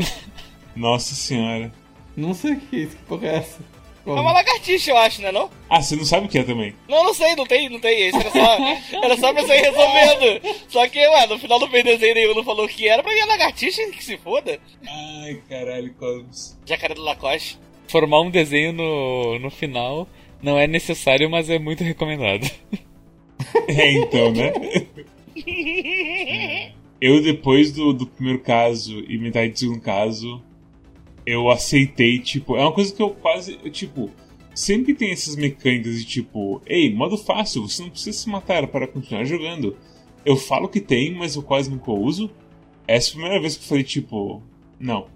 Nossa senhora. Não sei o que é isso, que porra é essa? É uma lagartixa, eu acho, né não? Ah, você não sabe o que é também? Não, não sei, não tem, não tem. Isso era só, era só pra sair resolvendo. Só que, ué, no final do desenho nenhum não falou o que era, pra mim é lagartixa que se foda. Ai, caralho, Cosmos. Jacaré do Lacoste. Formar um desenho no, no final não é necessário, mas é muito recomendado. É, então, né? Eu, depois do, do primeiro caso e metade do segundo caso, eu aceitei, tipo, é uma coisa que eu quase, tipo, sempre tem essas mecânicas de tipo, ei, modo fácil, você não precisa se matar para continuar jogando. Eu falo que tem, mas eu quase nunca uso. Essa é a primeira vez que eu falei, tipo, não.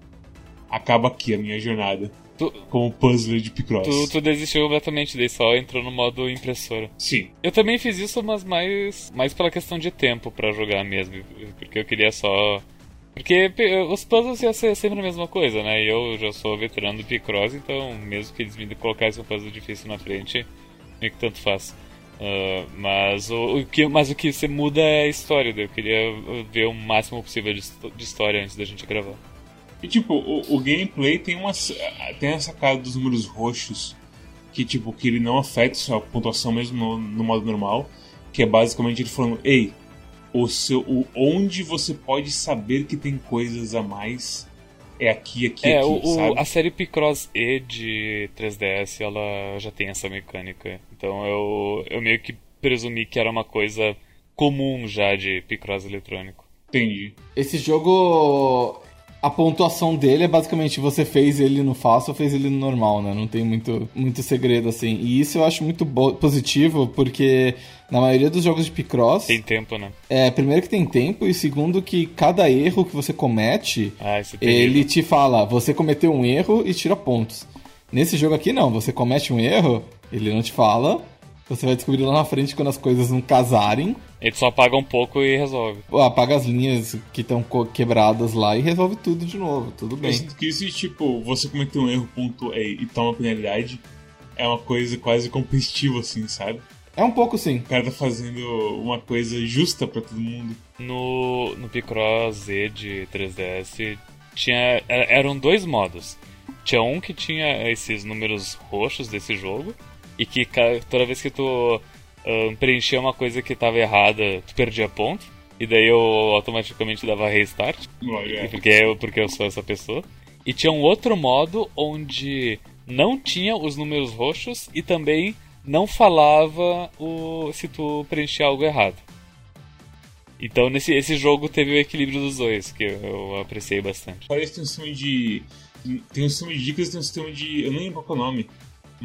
Acaba aqui a minha jornada. Tu, como puzzler de Picross. Tu, tu desistiu completamente, daí só entrou no modo impressora. Sim. Eu também fiz isso, mas mais, mais pela questão de tempo para jogar mesmo. Porque eu queria só Porque os puzzles iam ser sempre a mesma coisa, né? E eu já sou veterano do Picross, então mesmo que eles me colocassem um puzzle difícil na frente, meio que tanto faz. Ah, mas, o, o que, mas o que você muda é a história, eu queria uh, ver o máximo possível de, de história antes da gente gravar. E tipo, o, o gameplay tem uma tem a sacada dos números roxos que tipo que ele não afeta sua pontuação mesmo no, no modo normal, que é basicamente ele falando, ei, o seu o onde você pode saber que tem coisas a mais é aqui, aqui, É, aqui, o, sabe? a série Picross E de 3DS, ela já tem essa mecânica. Então eu, eu meio que presumi que era uma coisa comum já de Picross eletrônico. Entendi. Esse jogo. A pontuação dele é basicamente você fez ele no fácil ou fez ele no normal, né? Não tem muito, muito segredo assim. E isso eu acho muito positivo, porque na maioria dos jogos de Picross, Tem tempo, né? é, primeiro que tem tempo, e segundo que cada erro que você comete, Ah, é ele te fala, você cometeu um erro e tira pontos. Nesse jogo aqui não, você comete um erro, ele não te fala, você vai descobrir lá na frente quando as coisas não casarem, Ele só apaga um pouco e resolve. apaga as linhas que estão quebradas lá e resolve tudo de novo, tudo Eu bem. sinto que se tipo, você cometer um erro, ponto, e, e toma penalidade, é uma coisa quase competitiva, assim, sabe? É um pouco sim. O cara tá fazendo uma coisa justa pra todo mundo. No, no Picross Z de 3DS tinha, era- eram dois modos. Tinha um que tinha esses números roxos desse jogo e que toda vez que tu ahn, preenchia uma coisa que estava errada, tu perdia ponto. E daí eu automaticamente dava restart. Olha. Porque eu, porque eu sou essa pessoa. E tinha um outro modo onde não tinha os números roxos e também não falava o se tu preenchia algo errado. Então nesse esse jogo teve o equilíbrio dos dois, que eu, eu apreciei bastante. Parece que tem um sistema de. Tem um sistema de dicas e tem um sistema de. Eu nem lembro qual é o nome.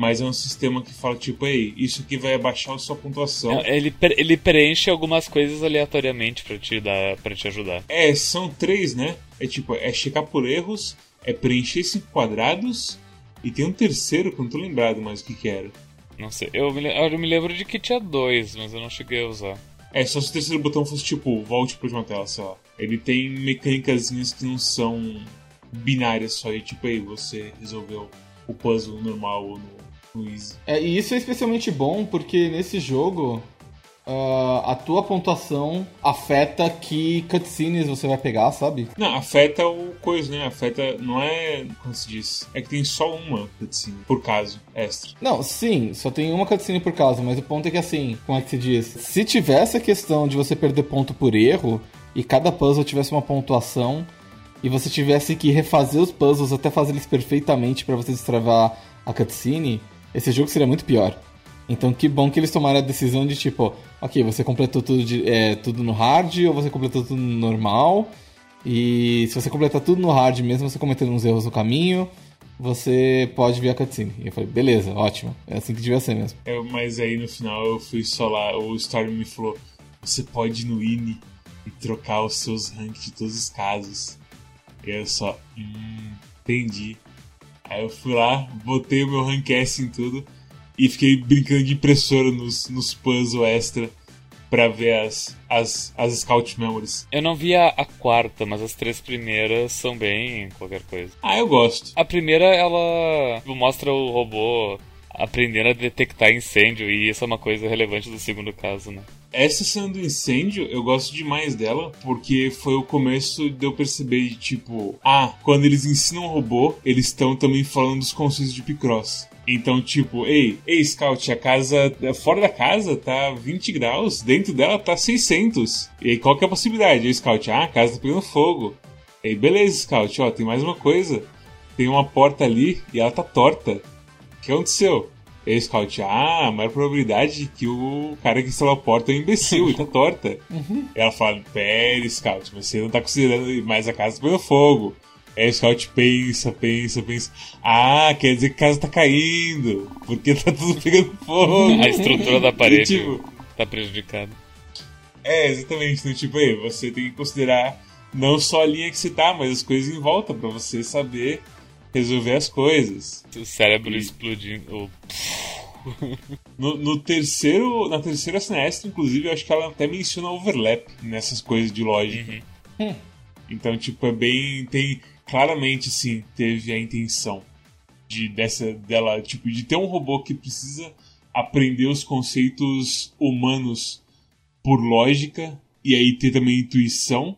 Mas é um sistema que fala, tipo, ei, isso aqui vai abaixar a sua pontuação. Ele, pre- ele preenche algumas coisas aleatoriamente pra te dar para te ajudar. É, são três, né? É tipo, é checar por erros, é preencher cinco quadrados, e tem um terceiro que eu não tô lembrado mais o que que era. Não sei, eu me, eu me lembro de que tinha dois, mas eu não cheguei a usar. É, só se o terceiro botão fosse tipo, volte pra última tela, sei lá. Ele tem mecânicas que não são binárias só, e tipo, aí, você resolveu o puzzle normal ou no, É, e isso é especialmente bom porque nesse jogo ah, a tua pontuação afeta que cutscenes você vai pegar, sabe? Não, afeta o coisa, né? Afeta, não é, como se diz, é que tem só uma cutscene, por caso, extra. Não, sim, só tem uma cutscene por caso, mas o ponto é que assim, como é que se diz? Se tivesse a questão de você perder ponto por erro e cada puzzle tivesse uma pontuação e você tivesse que refazer os puzzles até fazer eles perfeitamente pra você destravar a cutscene, esse jogo seria muito pior. Então que bom que eles tomaram a decisão de tipo, ok, você completou tudo, de- é, tudo no hard ou você completou tudo no normal. E se você completar tudo no hard, mesmo você cometendo uns erros no caminho, você pode ver a cutscene. E eu falei, beleza, ótimo. É assim que devia ser mesmo. É, mas aí no final eu fui só lá, o Storm me falou: você pode ir no INI e trocar os seus ranks de todos os casos. E eu só, hum, entendi. Aí eu fui lá, botei o meu rank S em tudo e fiquei brincando de impressora nos, nos puzzles extra pra ver as, as, as Scout Memories. Eu não vi a, a quarta, mas as três primeiras são bem qualquer coisa. Ah, eu gosto. A primeira, ela mostra o robô aprendendo a detectar incêndio, e isso é uma coisa relevante do segundo caso, né? Essa cena do incêndio, eu gosto demais dela, porque foi o começo de eu perceber tipo, ah, quando eles ensinam o robô, eles estão também falando dos conceitos de Picross. Então, tipo, ei, ei, Scout, a casa, fora da casa tá 20 graus, dentro dela tá 600. E aí, qual que é a possibilidade? Aí, Scout, ah, a casa tá pegando fogo. E aí, beleza, Scout, ó, tem mais uma coisa. Tem uma porta ali e ela tá torta. O que aconteceu? E aí, Scout, ah, a maior probabilidade de que o cara que instalou a porta é um imbecil e tá torta. E ela fala, pera, Scout, mas você não tá considerando mais a casa pegando fogo. Aí o Scout pensa, pensa, pensa. Ah, quer dizer que a casa tá caindo. Porque tá tudo pegando fogo. A estrutura da parede E, tipo, tá prejudicada. é, exatamente. Então, tipo, aí, você tem que considerar não só a linha que você tá, mas as coisas em volta pra você saber resolver as coisas. O cérebro E- explodindo. o- No, no terceiro, na terceira semestre, inclusive, eu acho que ela até menciona overlap nessas coisas de lógica. Uhum. Então, tipo, é bem. Tem. Claramente, sim, teve a intenção de dessa dela, tipo, de ter um robô que precisa aprender os conceitos humanos por lógica e aí ter também intuição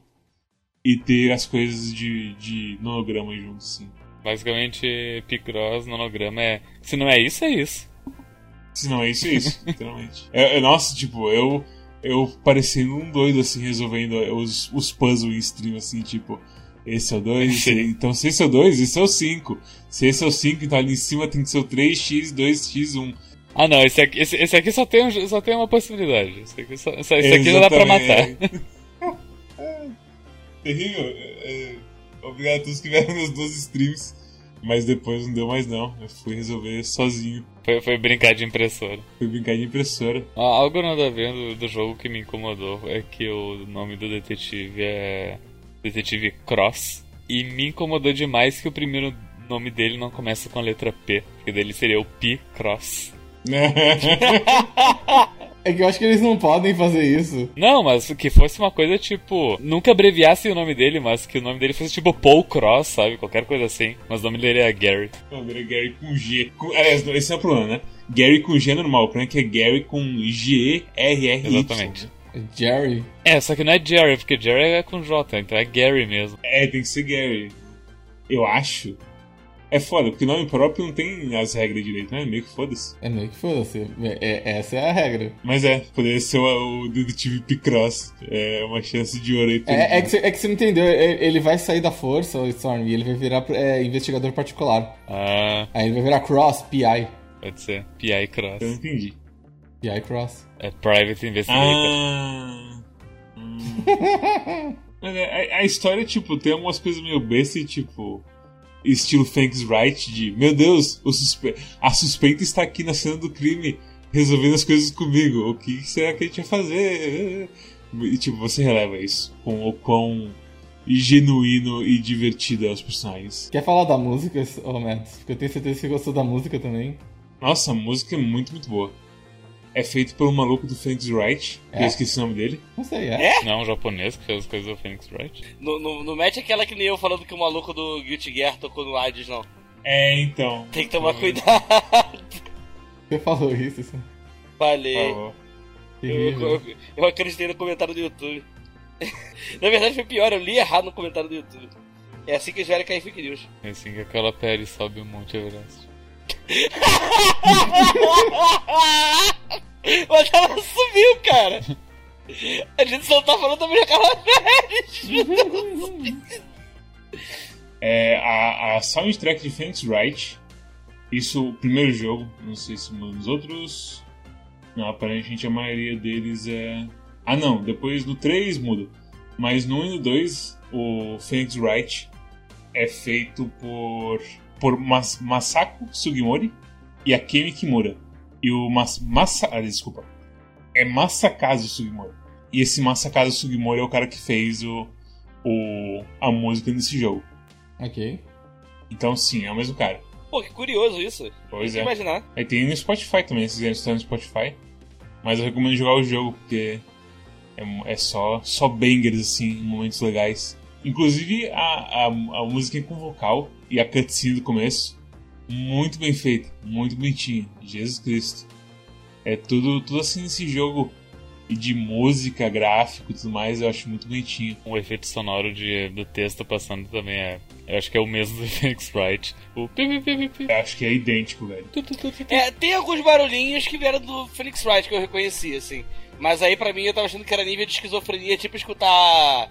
e ter as coisas de, de nonograma junto, sim. Basicamente, Picross, nonograma é. Se não é isso, é isso. Se não é isso, é isso, literalmente. É, é, nossa, tipo, eu. Eu parecendo um doido, assim, resolvendo os, os puzzles em stream, assim, tipo. Esse é o 2, então se esse é o 2, esse é o 5. Se esse é o 5, então ali em cima tem que ser o 3x, 2x1. Ah não, esse aqui, esse, esse aqui só, tem, um, só tem uma possibilidade. Esse aqui, só, esse aqui já dá pra matar. Terrível. É, obrigado a todos que vieram nos dois streams. Mas depois não deu mais não. Eu fui resolver sozinho. Foi, foi brincar de impressora. Fui brincar de impressora. Ah, algo nada a ver do, do jogo que me incomodou é que o nome do detetive é Detetive Cross. E me incomodou demais que o primeiro nome dele não começa com a letra P, porque dele seria o P Cross. É que eu acho que eles não podem fazer isso. Não, mas que fosse uma coisa tipo. Nunca abreviasse o nome dele, mas que o nome dele fosse tipo Paul Cross, sabe? Qualquer coisa assim. Mas o nome dele é Gary. O nome dele é Gary com G. Com... Aliás, esse é o problema, né? Gary com G é normal. O problema é que é Gary com G-R-R-Y. Exatamente. Jerry. É, só que não é Jerry, porque Jerry é com J, então é Gary mesmo. É, tem que ser Gary. Eu acho. É foda, porque nome próprio não tem as regras direito, né? Meio que foda-se. É meio que foda-se. É, é, essa é a regra. Mas é, poderia ser o, o detetive Picross. É uma chance de ouro aí. É, é, que você, é que você não entendeu. Ele vai sair da força, o Storm, e ele vai virar é, investigador particular. Ah. Aí ele vai virar Cross, PI. Pode ser. PI Cross. Eu não entendi. PI Cross. É Private Investigator. Ah. Hum. Mas a, a, história, tipo, tem algumas coisas meio bestas e, tipo estilo Thanks Wright de meu Deus, suspe... a suspeita está aqui na cena do crime resolvendo as coisas comigo. O que será que a gente vai fazer? E tipo, você releva isso com o quão genuíno e divertido é os personagens. Quer falar da música, oh, Matt? Porque eu tenho certeza que você gostou da música também. Nossa, a música é muito, muito boa é feito pelo maluco do Phoenix Wright, que é? eu esqueci o nome dele. Não sei, é. é? Não, um japonês que fez as coisas do Phoenix Wright. No, no, no match é aquela que nem eu falando que o maluco do Guilty Gear tocou no Hades, não. É, então. Tem que tomar cuidado. Você falou isso, isso. Falei. Eu, eu, eu, acreditei no comentário do YouTube. Na verdade foi pior, eu li errado no comentário do YouTube. É assim que já era cair fake news. É assim que aquela pele sobe um monte Everest. Mas ela sumiu, cara. A gente só tá falando também daquela É, a, a soundtrack de Phoenix Wright, isso, o primeiro jogo, não sei se nos outros. Não, aparentemente a maioria deles é. Ah, não, depois do 3 muda. Mas no 1 e no 2, o Phoenix Wright é feito por por Mas Masako Sugimori e Akemi Kimura. E o Mas, Masa, ah, desculpa. É Masakazu Sugimori. E esse Masakazu Sugimori é o cara que fez o, o a música nesse jogo. Ok. Então sim, é o mesmo cara. Pô, que curioso isso. Pois é. imaginar. Aí tem no Spotify também, se quiserem estar no Spotify. Mas eu recomendo jogar o jogo, porque é, é só, só bangers, assim, momentos legais. Inclusive a, a, a música com vocal e a cutscene do começo, muito bem feita, muito bonitinha. Jesus Cristo. É tudo, tudo assim nesse jogo e de música, gráfico e tudo mais, eu acho muito bonitinho. O efeito sonoro de, do texto passando também é. Eu acho que é o mesmo do Phoenix Wright. O pi, pi, pi, Eu acho que é idêntico, velho. É, tem alguns barulhinhos que vieram do Phoenix Wright que eu reconheci, assim. Mas aí pra mim eu tava achando que era nível de esquizofrenia, tipo escutar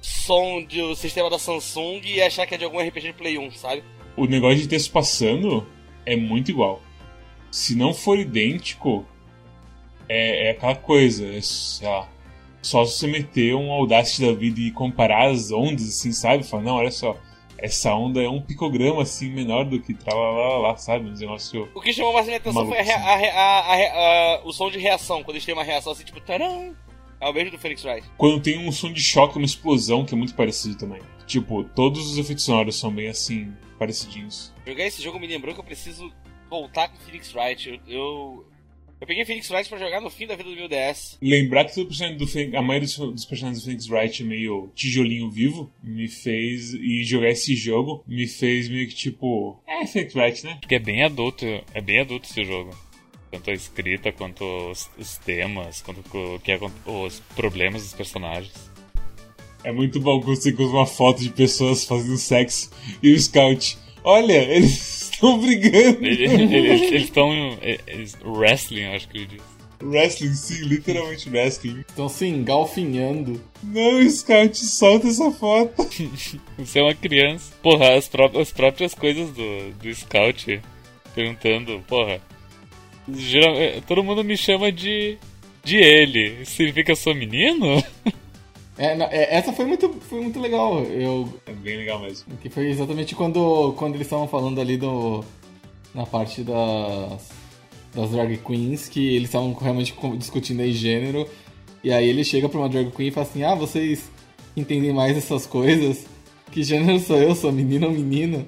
som do sistema da Samsung e achar que é de algum RPG de Play 1, sabe? O negócio de texto passando é muito igual. Se não for idêntico, é, é aquela coisa, é, sei lá. Só se você meter um Audacity da vida e comparar as ondas, assim, sabe? Falar, não, olha só, essa onda é um picograma, assim, menor do que lá, sabe? Um negócio. O que chamou mais a minha atenção foi a, assim. a, a, o som de reação, quando eles têm uma reação assim, tipo, taram! É o mesmo do Phoenix Wright. Quando tem um som de choque, uma explosão, que é muito parecido também. Tipo, todos os efeitos sonoros são bem assim, parecidinhos. Jogar esse jogo me lembrou que eu preciso voltar com o Phoenix Wright. Eu, eu, Eu peguei Phoenix Wright pra jogar no fim da vida do meu DS. Lembrar que todo personagem do a maioria dos, dos personagens do Phoenix Wright é meio tijolinho vivo, me fez. E jogar esse jogo me fez meio que tipo. É, Phoenix Wright, né? Porque é bem adulto, é bem adulto esse jogo. Tanto a escrita, quanto os, os temas, quanto o que é, os problemas dos personagens. É muito bom quando você encontra uma foto de pessoas fazendo sexo e o Scout. Olha, eles estão brigando. Ele- ele- Eles estão. Eles, wrestling, acho que ele diz. Wrestling, sim, literalmente wrestling. Estão se engalfinhando. Não, Scout, solta essa foto. Você é uma criança. Porra, as, pró- as próprias coisas do, do Scout perguntando, porra. Geral- eh, todo mundo me chama de. de ele. Isso significa que eu sou menino? É, não, é, essa foi muito, foi muito legal. Eu, É bem legal mesmo. que foi exatamente quando, quando eles estavam falando ali do. Na parte das. Das drag queens, que eles estavam realmente discutindo aí gênero. E aí ele chega pra uma drag queen e fala assim: Ah, vocês entendem mais essas coisas? Que gênero sou eu? Sou menino ou menino?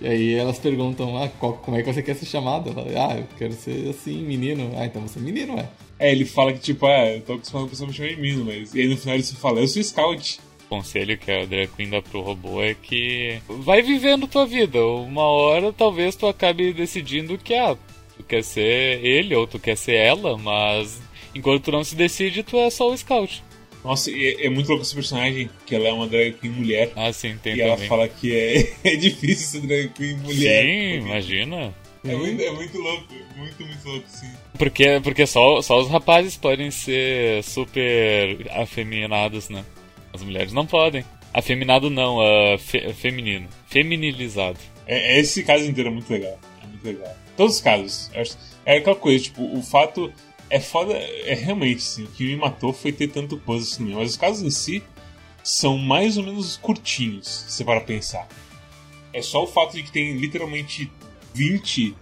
E aí elas perguntam: Ah, qual- como é que você quer ser chamada? Ela, ah, eu quero ser assim, menino. Ah, então você é menino, é. É, ele fala que, tipo, ah, eu tô acostumado com a pessoa me chamar de menino, mas. E aí no final ele se fala, eu sou Scout. O conselho que a drag queen dá pro robô é que. Vai vivendo tua vida. Uma hora talvez tu acabe decidindo que, ah, tu quer ser ele ou tu quer ser ela, mas enquanto tu não se decide, tu é só o Scout. Nossa, e é, é muito louco esse personagem, que ela é uma drag queen mulher. Ah, sim, tem e ela também. fala que é, é difícil ser drag queen mulher. Sim, imagina. É muito, é muito louco, muito, muito louco, sim. Porque, porque só, só os rapazes podem ser super afeminados, né? As mulheres não podem. Afeminado não, uh, fe- feminino. Feminilizado. É, é- esse caso inteiro é muito legal. É muito legal. Todos os casos. É aquela coisa, tipo, o fato é foda. É realmente, assim, o que me matou foi ter tanto puzzle assim mesmo. Mas os casos em si são mais ou menos curtinhos, se você para pensar. É só o fato de que tem literalmente 20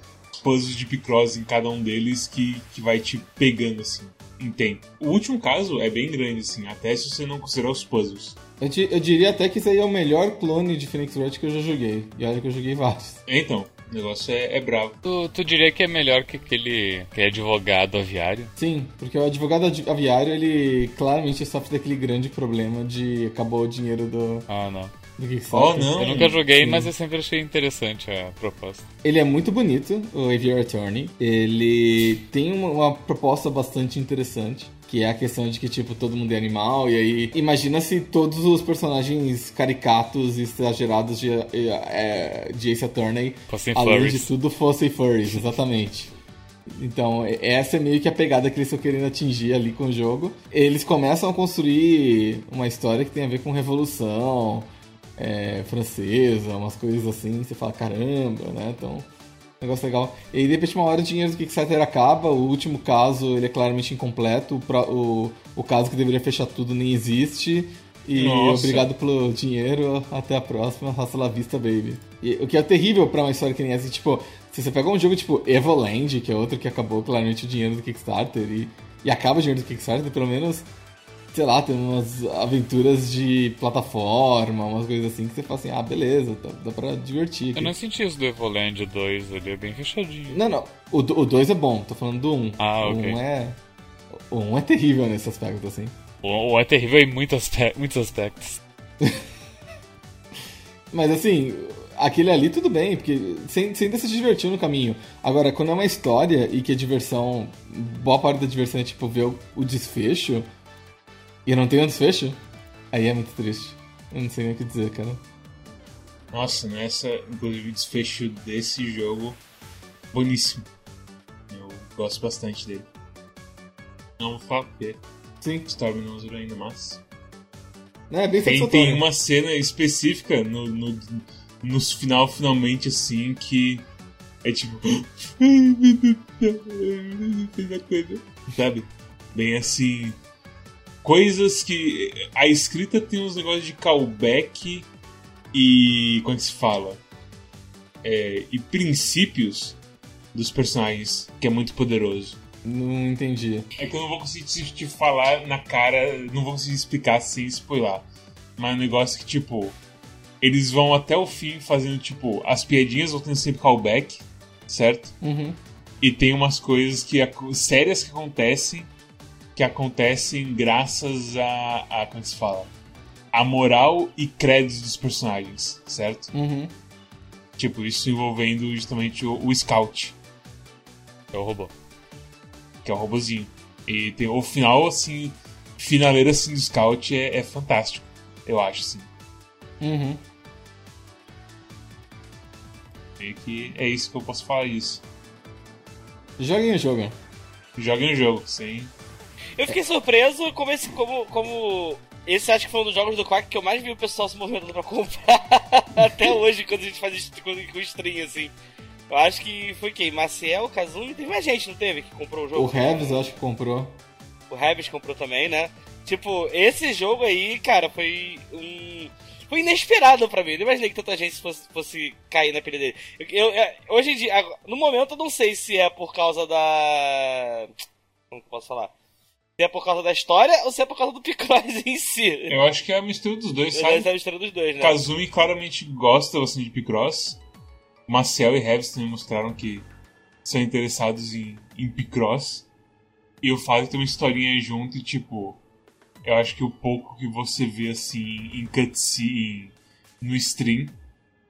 puzzles de Picross em cada um deles que, que vai te pegando, assim, em tempo. O último caso é bem grande, assim, até se você não considerar os puzzles. Eu, di- eu diria até que isso aí é o melhor clone de Phoenix Wright que eu já joguei. E olha que eu joguei vários. Então, o negócio é, é bravo. Tu, tu diria que é melhor que aquele que é advogado aviário? Sim, porque o advogado avi- aviário, ele claramente sofre daquele grande problema de acabou o dinheiro do, Ah, não. do Kickstarter. Oh, não. Eu nunca joguei, sim. mas eu sempre achei interessante a proposta. Ele é muito bonito, o Aviary Attorney. Ele tem uma, uma proposta bastante interessante. Que é a questão de que, tipo, todo mundo é animal. E aí, imagina se todos os personagens caricatos e exagerados de, é, de Ace Attorney, Fossem além furries. de tudo, fossem furries, exatamente. Então, essa é meio que a pegada que eles estão querendo atingir ali com o jogo. Eles começam a construir uma história que tem a ver com revolução é, francesa, umas coisas assim. Você fala, caramba, né? Então, negócio legal. E aí, de repente, uma hora o dinheiro do Kickstarter acaba. O último caso, ele é claramente incompleto. O, pro- o, o caso que deveria fechar tudo nem existe. E Nossa. obrigado pelo dinheiro. Até a próxima. Hasta la vista, baby. E, o que é terrível pra uma história que nem essa. Tipo, se você pega um jogo tipo Evoland, que é outro que acabou claramente o dinheiro do Kickstarter. E, e acaba o dinheiro do Kickstarter, pelo menos sei lá, tem umas aventuras de plataforma, umas coisas assim que você fala assim, ah, beleza, dá, dá pra divertir. Eu aqui. não senti isso do Evoland 2, ele é bem fechadinho. Não, não. O 2 é bom, tô falando do 1. Um. Ah, o ok. 1 um é. O 1 um é terrível nesse aspecto, assim. O, o é terrível em muitos, aspe- muitos aspectos. Mas assim, aquele ali tudo bem, porque você ainda se divertiu no caminho. Agora, quando é uma história e que a diversão. Boa parte da diversão é tipo ver o, o desfecho. E não tem um desfecho, aí é muito triste. Eu não sei nem o que dizer, cara. Nossa, nessa, inclusive, o desfecho desse jogo, boníssimo. Eu gosto bastante dele. Não vou falar porque Sim. Storm não zerou ainda, mas. É bem Tem, tem uma cena específica no, no, no final, finalmente, assim, que é tipo. Sabe? Bem assim. Coisas que. A escrita tem uns negócios de callback e. Como é que se fala? É, e princípios dos personagens, que é muito poderoso. Não entendi. É que eu não vou conseguir te, te falar na cara, não vou conseguir explicar sem spoiler. Mas é um negócio que, tipo, eles vão até o fim fazendo, tipo, as piadinhas vão tendo sempre callback, certo? Uhum. E tem umas coisas que sérias que acontecem que acontecem graças a, a como se fala? A moral e créditos dos personagens, certo? Uhum. Tipo, isso envolvendo justamente o, o Scout. Que é o robô. Que é o robozinho. E tem o final, assim, finaleira assim do Scout é, é fantástico. Eu acho, assim. Uhum. Meio que é isso que eu posso falar isso. Joguem o jogo. Joguem o jogo, sim. Eu fiquei surpreso como esse. como. como. Esse acho que foi um dos jogos do Quack que eu mais vi o pessoal se movimentando pra comprar até hoje, quando a gente faz com stream, assim. Eu acho que foi quem? Maciel, Kazumi, teve mais gente, não teve? Que comprou o jogo. O Revis, acho que comprou. O Revis comprou também, né? Tipo, esse jogo aí, cara, foi um foi inesperado para mim. Eu não imaginei que tanta gente fosse, fosse cair na pilha dele. Eu, eu, é, hoje em dia, no momento, eu não sei se é por causa da. Como que eu posso falar? Se é por causa da história ou se é por causa do Picross em si. Eu acho que é a mistura dos dois, sabe? É a mistura dos dois, né? Kazumi claramente gosta assim, de Picross. Marcel e Revis também mostraram que são interessados em, em Picross. E o de ter uma historinha junto e, tipo, eu acho que o pouco que você vê assim em cutscene no stream,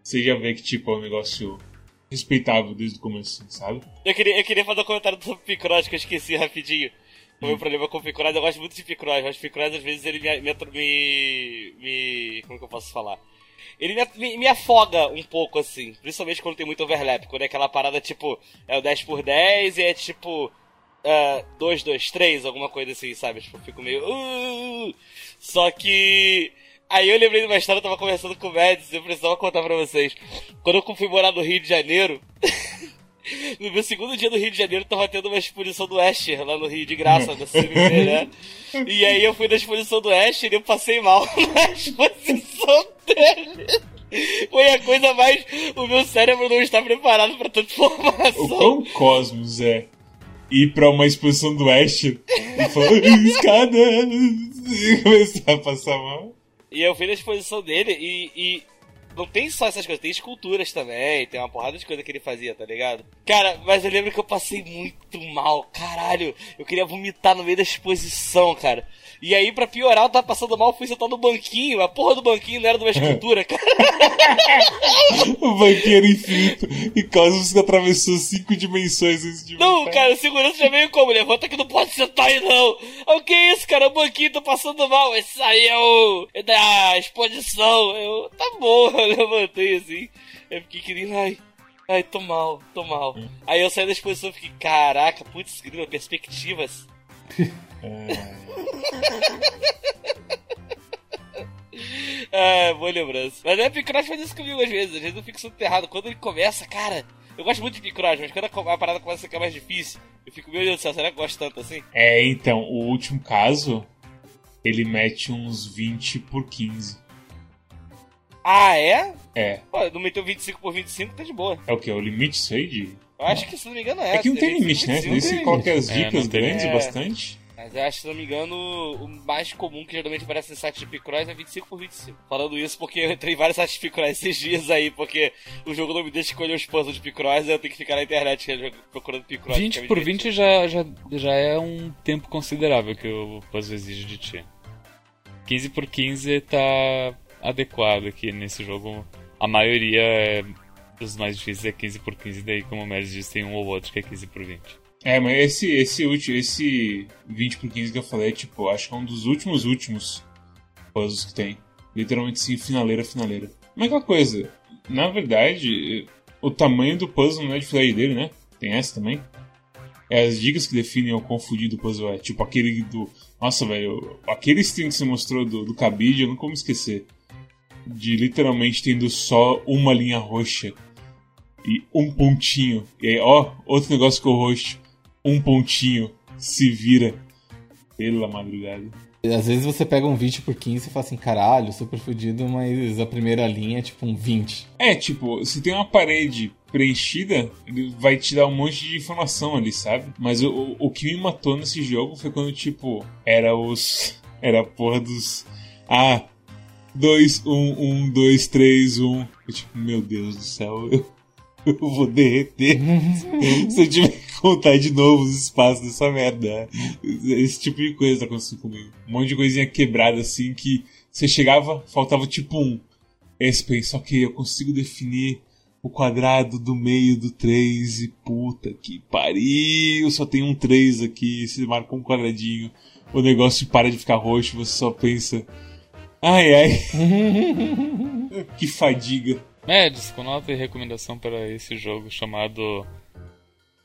você já vê que tipo é um negócio respeitável desde o começo, sabe? Eu queria, eu queria fazer um comentário sobre Picross que eu esqueci rapidinho. O meu problema com o Picross, eu gosto muito de Picross, mas Picross às vezes ele me, me, me, Como que eu posso falar? Ele me, me, me, afoga um pouco assim, principalmente quando tem muito overlap, quando é aquela parada tipo, é o 10 por 10 e é tipo 2, 2, 3, alguma coisa assim, sabe? Tipo, eu fico meio. Uh! Só que. Aí eu lembrei de uma história, eu tava conversando com o Mads, eu precisava contar pra vocês. Quando eu fui morar no Rio de Janeiro. no meu segundo dia no Rio de Janeiro, tava tendo uma exposição do Asher lá no Rio, de graça, no CMB, né? E aí eu fui na exposição do Asher e eu passei mal na exposição dele. Foi a coisa mais. O meu cérebro não está preparado para tanta informação. O quão Cosmos é ir pra uma exposição do Ash e falar escada e começar a passar mal. E eu fui na exposição dele e, e não tem só essas coisas, tem esculturas também, tem uma porrada de coisa que ele fazia, tá ligado? Cara, mas eu lembro que eu passei muito mal, caralho. Eu queria vomitar no meio da exposição, cara. E aí, pra piorar, eu tava passando mal, fui sentar no banquinho. A porra do banquinho não era de uma escultura, cara. o banquinho era infinito. E Cosmos atravessou cinco dimensões antes de Não, voltar. cara, o segurança já veio como? Levanta que não pode sentar aí, não. O que é isso, cara? O banquinho, tô passando mal. Esse aí é o... É da exposição. Eu, tá bom, levantei assim. Eu fiquei querendo, ai... Ai, tô mal, tô mal. Hum. Aí eu saí da exposição e fiquei, caraca, putz, grila, perspectivas. É, boa lembrança. Mas é, Picross faz isso comigo às vezes. Às vezes eu fico soterrado. Quando ele começa, cara. Eu gosto muito de Picross, mas quando a parada começa a ficar mais difícil, eu fico, meu Deus do céu, será que eu gosto tanto assim? É, então, o último caso, ele mete uns 20 por 15. Ah, é? É. Pô, não meteu 25 por 25, tá de boa. É o que? É o limite isso aí de. Eu acho que, se não me engano, é. É que não tem limite, né? Você coloca as dicas é, grandes é. bastante. Mas eu acho, se não me engano, o mais comum que geralmente aparece em site de Picross é 25 por 25. Falando isso porque eu entrei em vários sites de Picross esses dias aí, porque o jogo não me deixa escolher os puzzles de Picross eu tenho que ficar na internet procurando Picross. 20 por 20 já, já, já é um tempo considerável que o puzzle exige de ti. 15 por 15 tá adequado aqui nesse jogo. A maioria é, dos mais difíceis é 15 por 15, daí como o Messi disse, tem um ou outro que é 15 por 20. É, mas esse, esse, último, esse 20 por 15 que eu falei, tipo, acho que é um dos últimos últimos puzzles que tem. Literalmente sim, finaleira, finaleira. Mas aquela coisa, na verdade, o tamanho do puzzle não é diferente dele, né? Tem essa também. É as dicas que definem o quão fudido o puzzle é. Tipo aquele do. Nossa, velho, aquele stream que você mostrou do, do cabide, eu não como esquecer. De literalmente tendo só uma linha roxa e um pontinho. E aí, ó, outro negócio com o roxo um pontinho, se vira. Pela madrugada. Às vezes você pega um 20 por 15 e fala assim, caralho, super fodido, mas a primeira linha é tipo um 20. É, tipo, se tem uma parede preenchida, ele vai te dar um monte de informação ali, sabe? Mas o, o que me matou nesse jogo foi quando, tipo, era os. Era a porra dos. Ah, 2, 1, 1, 2, 3, 1. Eu, tipo, meu Deus do céu, eu Eu vou derreter se eu tiver que contar de novo os espaços dessa merda. Esse tipo de coisa tá acontecendo comigo. Um monte de coisinha quebrada assim que você chegava, faltava tipo um. Esse pensa, ok, eu consigo definir o quadrado do meio do 3 e puta que pariu, só tem um 3 aqui, você marca um quadradinho, o negócio para de ficar roxo, você só pensa. Ai ai. que fadiga. Médios, com nota e recomendação para esse jogo chamado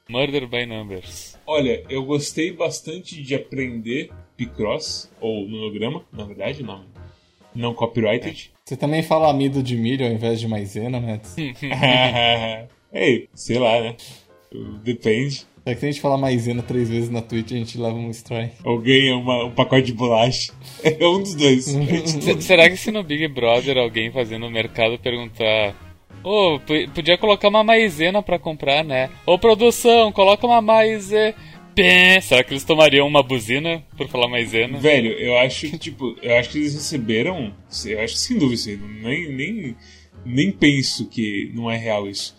Murder by Numbers. Olha, eu gostei bastante de aprender Picross, ou monograma, na verdade, não, não copyrighted. Você também fala amido de milho ao invés de maisena, Mads? Ei, sei lá, né? Depende. É que se a gente falar maisena três vezes na Twitch, a gente leva um strike. Ou ganha uma, um pacote de bolacha. É um dos dois. Será que se no Big Brother alguém fazendo o mercado perguntar. Ô, p- podia colocar uma maisena pra comprar, né? Ô, produção, coloca uma maisena. Pé. Será que eles tomariam uma buzina por falar maisena? Velho, eu acho que, tipo, eu acho que eles receberam. Eu acho que sem dúvida. Nem, nem, nem penso que não é real isso.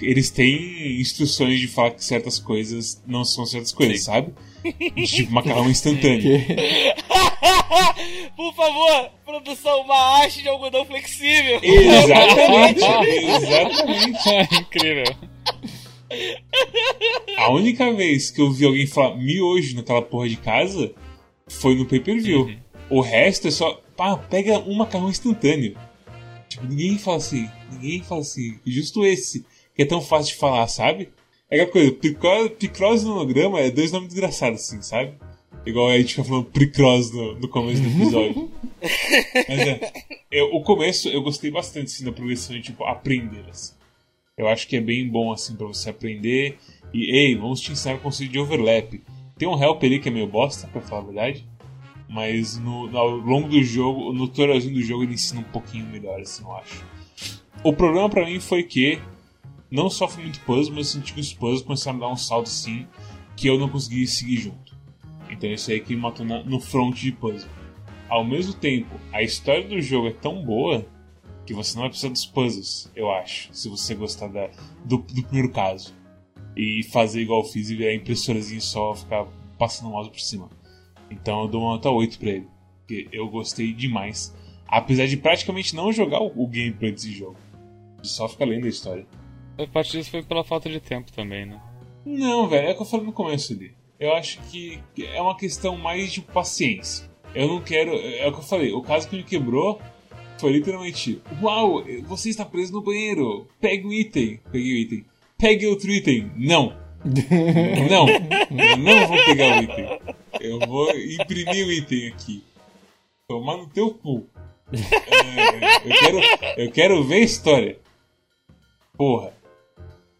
Eles têm instruções de falar que certas coisas não são certas coisas, Sim. sabe? Tipo macarrão instantâneo. Por favor, produção, uma haste de algodão flexível. Exatamente, exatamente. Incrível. A única vez que eu vi alguém falar miojo naquela porra de casa foi no pay-per-view. Uhum. O resto é só, pá, pega um macarrão instantâneo. Tipo, ninguém fala assim, ninguém fala assim. Justo esse, que é tão fácil de falar, sabe? É aquela coisa, Picross, no monograma é dois nomes desgraçados, assim, sabe? Igual a gente fica falando Picross no, no começo do episódio. Mas é, eu- o começo eu gostei bastante, assim, da progressão de, tipo, aprender, assim. Eu acho que é bem bom, assim, pra você aprender. E, ei, vamos te ensinar o conceito de overlap. Tem um help ali que é meio bosta, pra falar a verdade. Mas no, no- ao longo do jogo, no tutorialzinho do jogo, ele ensina um pouquinho melhor, assim, eu acho. O problema pra mim foi que não foi muito puzzle, mas eu senti que os puzzles começaram a dar um salto assim que eu não consegui seguir junto. Então isso aí que me matou na- no front de puzzle. Ao mesmo tempo, a história do jogo é tão boa que você não vai precisar dos puzzles, eu acho, se você gostar da, do, do primeiro caso. E fazer igual eu fiz e virar impressorazinho só, ficar passando o mouse por cima. Então eu dou uma nota 8 pra ele. Porque eu gostei demais. Apesar de praticamente não jogar o, o gameplay desse jogo. Só ficar lendo a história. A parte disso foi pela falta de tempo também, né? Não, velho, é o que eu falei no começo ali. Eu acho que que é uma questão mais de paciência. Eu não quero. É o que eu falei, o caso que me quebrou foi literalmente: Uau, você está preso no banheiro, pegue o item. Peguei o item. Pegue outro item. Não. Não, não vou pegar o item. Eu vou imprimir o item aqui. Tomar no teu cu. É, eu, quero, eu quero ver a história. Porra.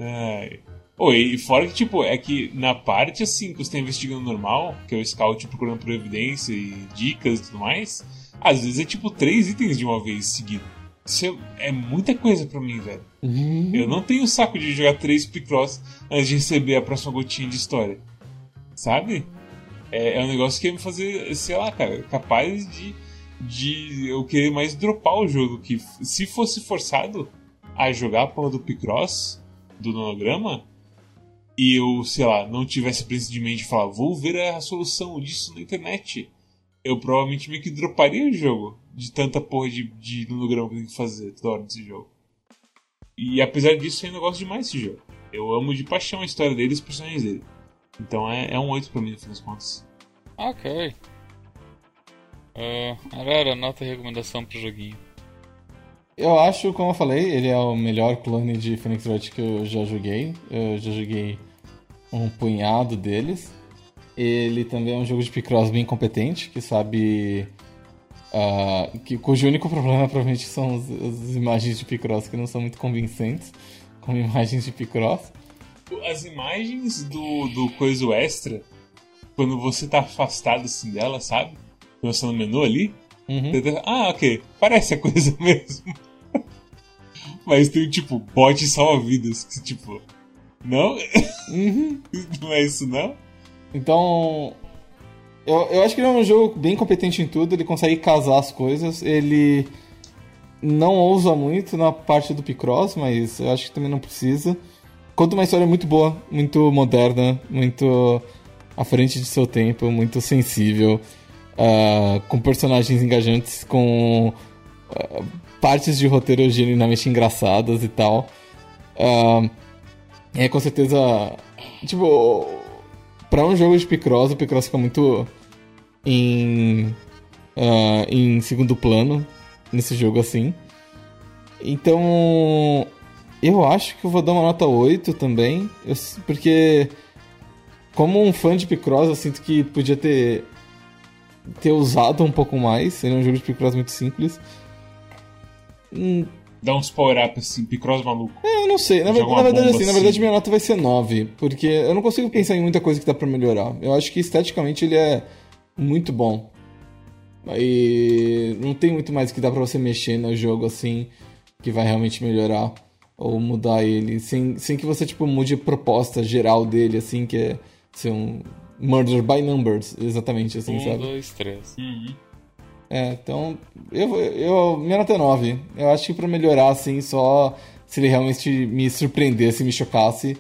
Ai. Oh, e fora que, tipo, é que na parte assim que você tá investigando normal, que é o scout procurando por evidência e dicas e tudo mais, às vezes é tipo três itens de uma vez seguido. Isso é, é muita coisa pra mim, velho. Eu não tenho saco de jogar três Picross antes de receber a próxima gotinha de história. Sabe? É, é um negócio que ia me fazer, sei lá, cara, capaz de, de eu querer mais dropar o jogo. Que se fosse forçado a jogar a porra do Picross, do nonograma, e eu, sei lá, não tivesse presença de mente de falar, vou ver a solução disso na internet, eu provavelmente meio que droparia o jogo de tanta porra de, de nonograma que eu tenho que fazer toda hora desse jogo. E apesar disso, eu ainda gosto demais desse jogo. Eu amo de paixão a história dele e os personagens dele. Então é, é um 8 pra mim, no fim das contas. Ok. Uh, Arara, nota e recomendação pro joguinho. Eu acho, como eu falei, ele é o melhor clone de Phoenix Wright que eu já joguei. Eu já joguei um punhado deles. Ele também é um jogo de Picross bem competente, que sabe. ah, que, cujo único problema provavelmente são as, as imagens de Picross que não são muito convincentes, como imagens de Picross. As imagens do, do coisa extra, quando você tá afastado assim dela, sabe? Quando você tá no menu ali, Uhum. tá- ah, ok, parece a coisa mesmo. Mas tem tipo bot salva-vidas, tipo. Não? Uhum. não é isso não? Então, eu, eu acho que ele é um jogo bem competente em tudo, ele consegue casar as coisas, ele não ousa muito na parte do Picross, mas eu acho que também não precisa. Conta uma história muito boa, muito moderna, muito à frente de seu tempo, muito sensível, uh, com personagens engajantes, com uh, partes de roteiro genuinamente engraçadas e tal. Uh, é com certeza. Tipo, pra um jogo de Picross, o Picross fica muito em, uh, em segundo plano nesse jogo assim. Então, eu acho que eu vou dar uma nota 8 também, eu, porque como um fã de Picross, eu sinto que podia ter ter usado um pouco mais. Ele é um jogo de Picross muito simples. Hum. Dá uns power-up assim, Picross maluco. É, eu não sei. Na, na verdade, assim, assim, na verdade, minha nota vai ser 9. Porque eu não consigo pensar em muita coisa que dá pra melhorar. Eu acho que esteticamente ele é muito bom. E não tem muito mais que dá pra você mexer no jogo assim que vai realmente melhorar ou mudar ele. Sem, sem que você, tipo, mude a proposta geral dele, assim, que é ser um Murder by Numbers, exatamente assim, um, sabe? Um, dois, três. Uhum. É, então, eu, eu, minha nota é 9. Eu acho que pra melhorar, assim, só se ele realmente me surpreendesse, me chocasse.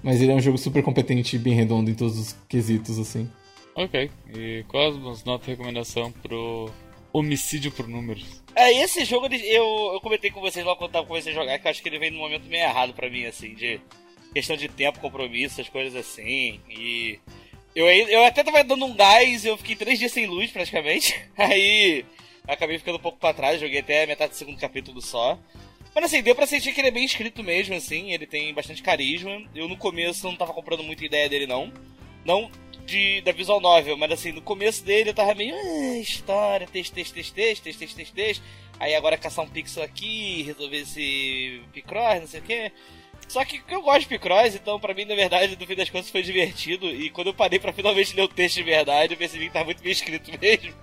Mas ele é um jogo super competente e bem redondo em todos os quesitos, assim. Ok. E Cosmos, nota recomendação pro homicídio por números. É, esse jogo eu, eu comentei com vocês logo quando eu comecei a jogar, que eu acho que ele vem num momento meio errado pra mim, assim, de questão de tempo, compromisso, as coisas assim. E eu, eu até tava dando um gás, eu fiquei três dias sem luz praticamente. Aí acabei ficando um pouco pra trás, joguei até metade do segundo capítulo só. Mas assim, deu pra sentir que ele é bem escrito mesmo, assim, ele tem bastante carisma. Eu no começo não tava comprando muita ideia dele, não. Não de, da visual novel, mas assim, no começo dele eu tava meio. Ah, história, texto, texto, texto, texto, texto, texto, texto, texto. Aí agora é caçar um pixel aqui, resolver esse Picross, não sei o que. Só que eu gosto de Picross, então pra mim, na verdade, no fim das contas foi divertido. E quando eu parei pra finalmente ler o texto de verdade, eu percebi que tá muito bem escrito mesmo.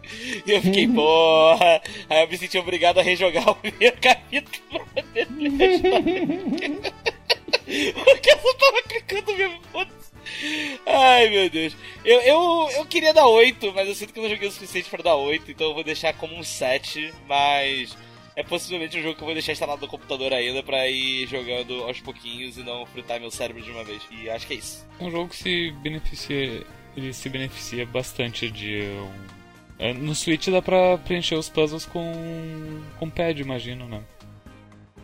E eu fiquei, porra. Aí eu me senti obrigado a rejogar o primeiro capítulo pra poder ler Porque eu só tava clicando mesmo, foda Ai, meu Deus. Eu, eu, eu queria dar 8, mas eu sinto que eu não joguei o suficiente pra dar 8, então eu vou deixar como um 7, mas é possivelmente um jogo que eu vou deixar instalado no computador ainda pra ir jogando aos pouquinhos e não fritar meu cérebro de uma vez. E acho que é isso. É um jogo que se beneficia. Ele se beneficia bastante de um... É, no Switch dá pra preencher os puzzles com. com pad, imagino, né?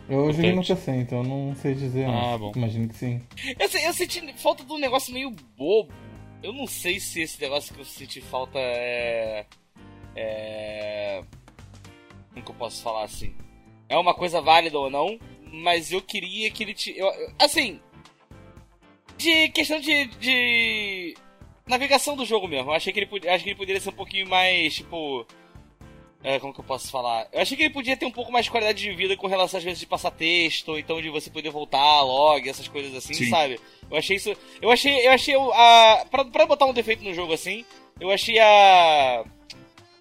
Eu joguei no PC, então eu não sei dizer. Ah, bom. Imagino que sim. Eu, eu senti falta de um negócio meio bobo. Eu não sei se esse negócio que eu senti falta é. É. Como que eu posso falar assim? É uma coisa válida ou não, mas eu queria que ele te. Eu, assim. De questão de, de. Navegação do jogo mesmo. Eu achei que ele, acho que ele poderia ser um pouquinho mais, tipo. É, como que eu posso falar? Eu achei que ele podia ter um pouco mais de qualidade de vida com relação às vezes de passar texto, ou então de você poder voltar, log, essas coisas assim, Sim. sabe? Eu achei isso. Eu achei. Eu achei a. Pra, pra botar um defeito no jogo assim, eu achei a.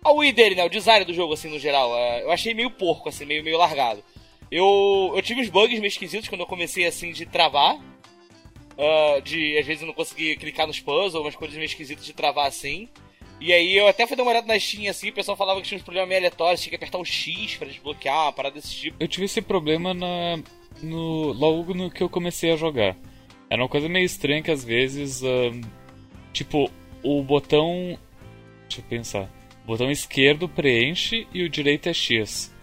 A UI dele, né? O design do jogo, assim, no geral. eu achei meio porco, assim, meio, meio largado. Eu, eu tive uns bugs meio esquisitos quando eu comecei, assim, de travar. Uh, de, às vezes, eu não conseguia clicar nos puzzles, umas coisas meio esquisitas de travar, assim. E aí eu até fui dar uma olhada na Steam assim, o pessoal falava que tinha uns problemas meio aleatórios, tinha que apertar o X pra desbloquear, uma parada desse tipo. Eu tive esse problema na, no, logo no que eu comecei a jogar. Era uma coisa meio estranha que às vezes, uh, tipo, o botão. Deixa eu pensar. O botão esquerdo preenche e o direito é X.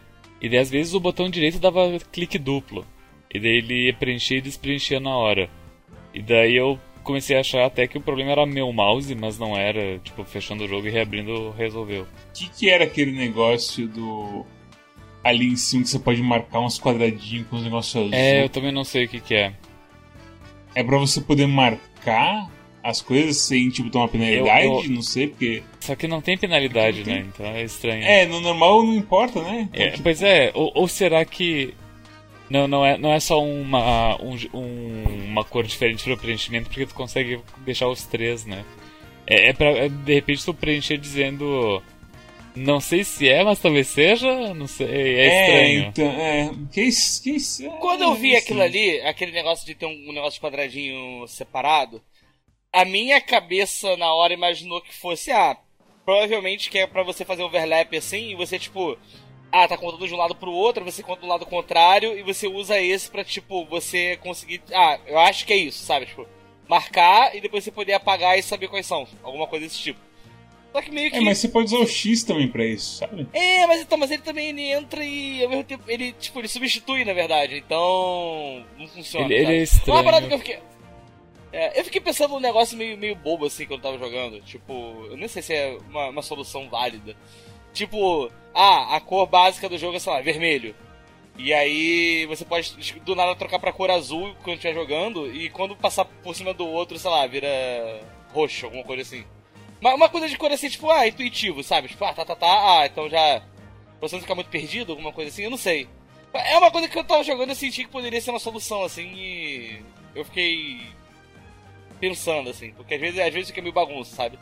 E daí às vezes o botão direito dava clique duplo. E daí ele ia preencher e despreenchia na hora. E daí eu comecei a achar até que o problema era meu mouse, mas não era. Tipo, fechando o jogo e reabrindo, resolveu. O que, que era aquele negócio do. Ali em cima que você pode marcar uns quadradinhos com os negócios? É, eu também não sei o que, que é. É pra você poder marcar as coisas sem, tipo, tomar penalidade? Eu, eu... Não sei, porque. Só que não tem penalidade, tem... né? Então é estranho. É, no normal não importa, né? Então, é, tipo... Pois é, ou, ou será que não, não é, não é só uma, um, uma cor diferente para o preenchimento, porque tu consegue deixar os três, né? É, é pra, é, de repente, tu preencher dizendo. Não sei se é, mas talvez seja. Não sei. É, é estranho. Então, é, que, que, é, Quando eu vi aquilo ali, aquele negócio de ter um, um negócio de quadradinho separado, a minha cabeça na hora imaginou que fosse, ah, provavelmente que é pra você fazer overlap assim, e você, tipo, ah, tá contando de um lado pro outro, você conta do lado contrário e você usa esse pra, tipo, você conseguir. Ah, eu acho que é isso, sabe? Tipo, marcar e depois você poder apagar e saber quais são. Alguma coisa desse tipo. Só que meio que. É, mas você pode usar o X também pra isso, sabe? É, mas então, mas ele também ele entra e ao mesmo tempo ele, tipo, ele substitui, na verdade. Então. Não funciona. Ele, ele é estranho. Uma parada que eu fiquei. É, eu fiquei pensando num negócio meio, meio bobo assim quando eu tava jogando. Tipo, eu nem sei se é uma, uma solução válida. Tipo, ah, a cor básica do jogo é, sei lá, vermelho. E aí você pode do nada trocar pra cor azul quando estiver jogando, e quando passar por cima do outro, sei lá, vira roxo, alguma coisa assim. Uma, uma coisa de cor assim, tipo, ah, intuitivo, sabe? Tipo, ah, tá, tá, tá, ah, então já. Pra você não ficar muito perdido, alguma coisa assim, eu não sei. É uma coisa que eu tava jogando e senti que poderia ser uma solução, assim, e. Eu fiquei. Pensando, assim, porque às vezes, às vezes fica meio bagunça, sabe?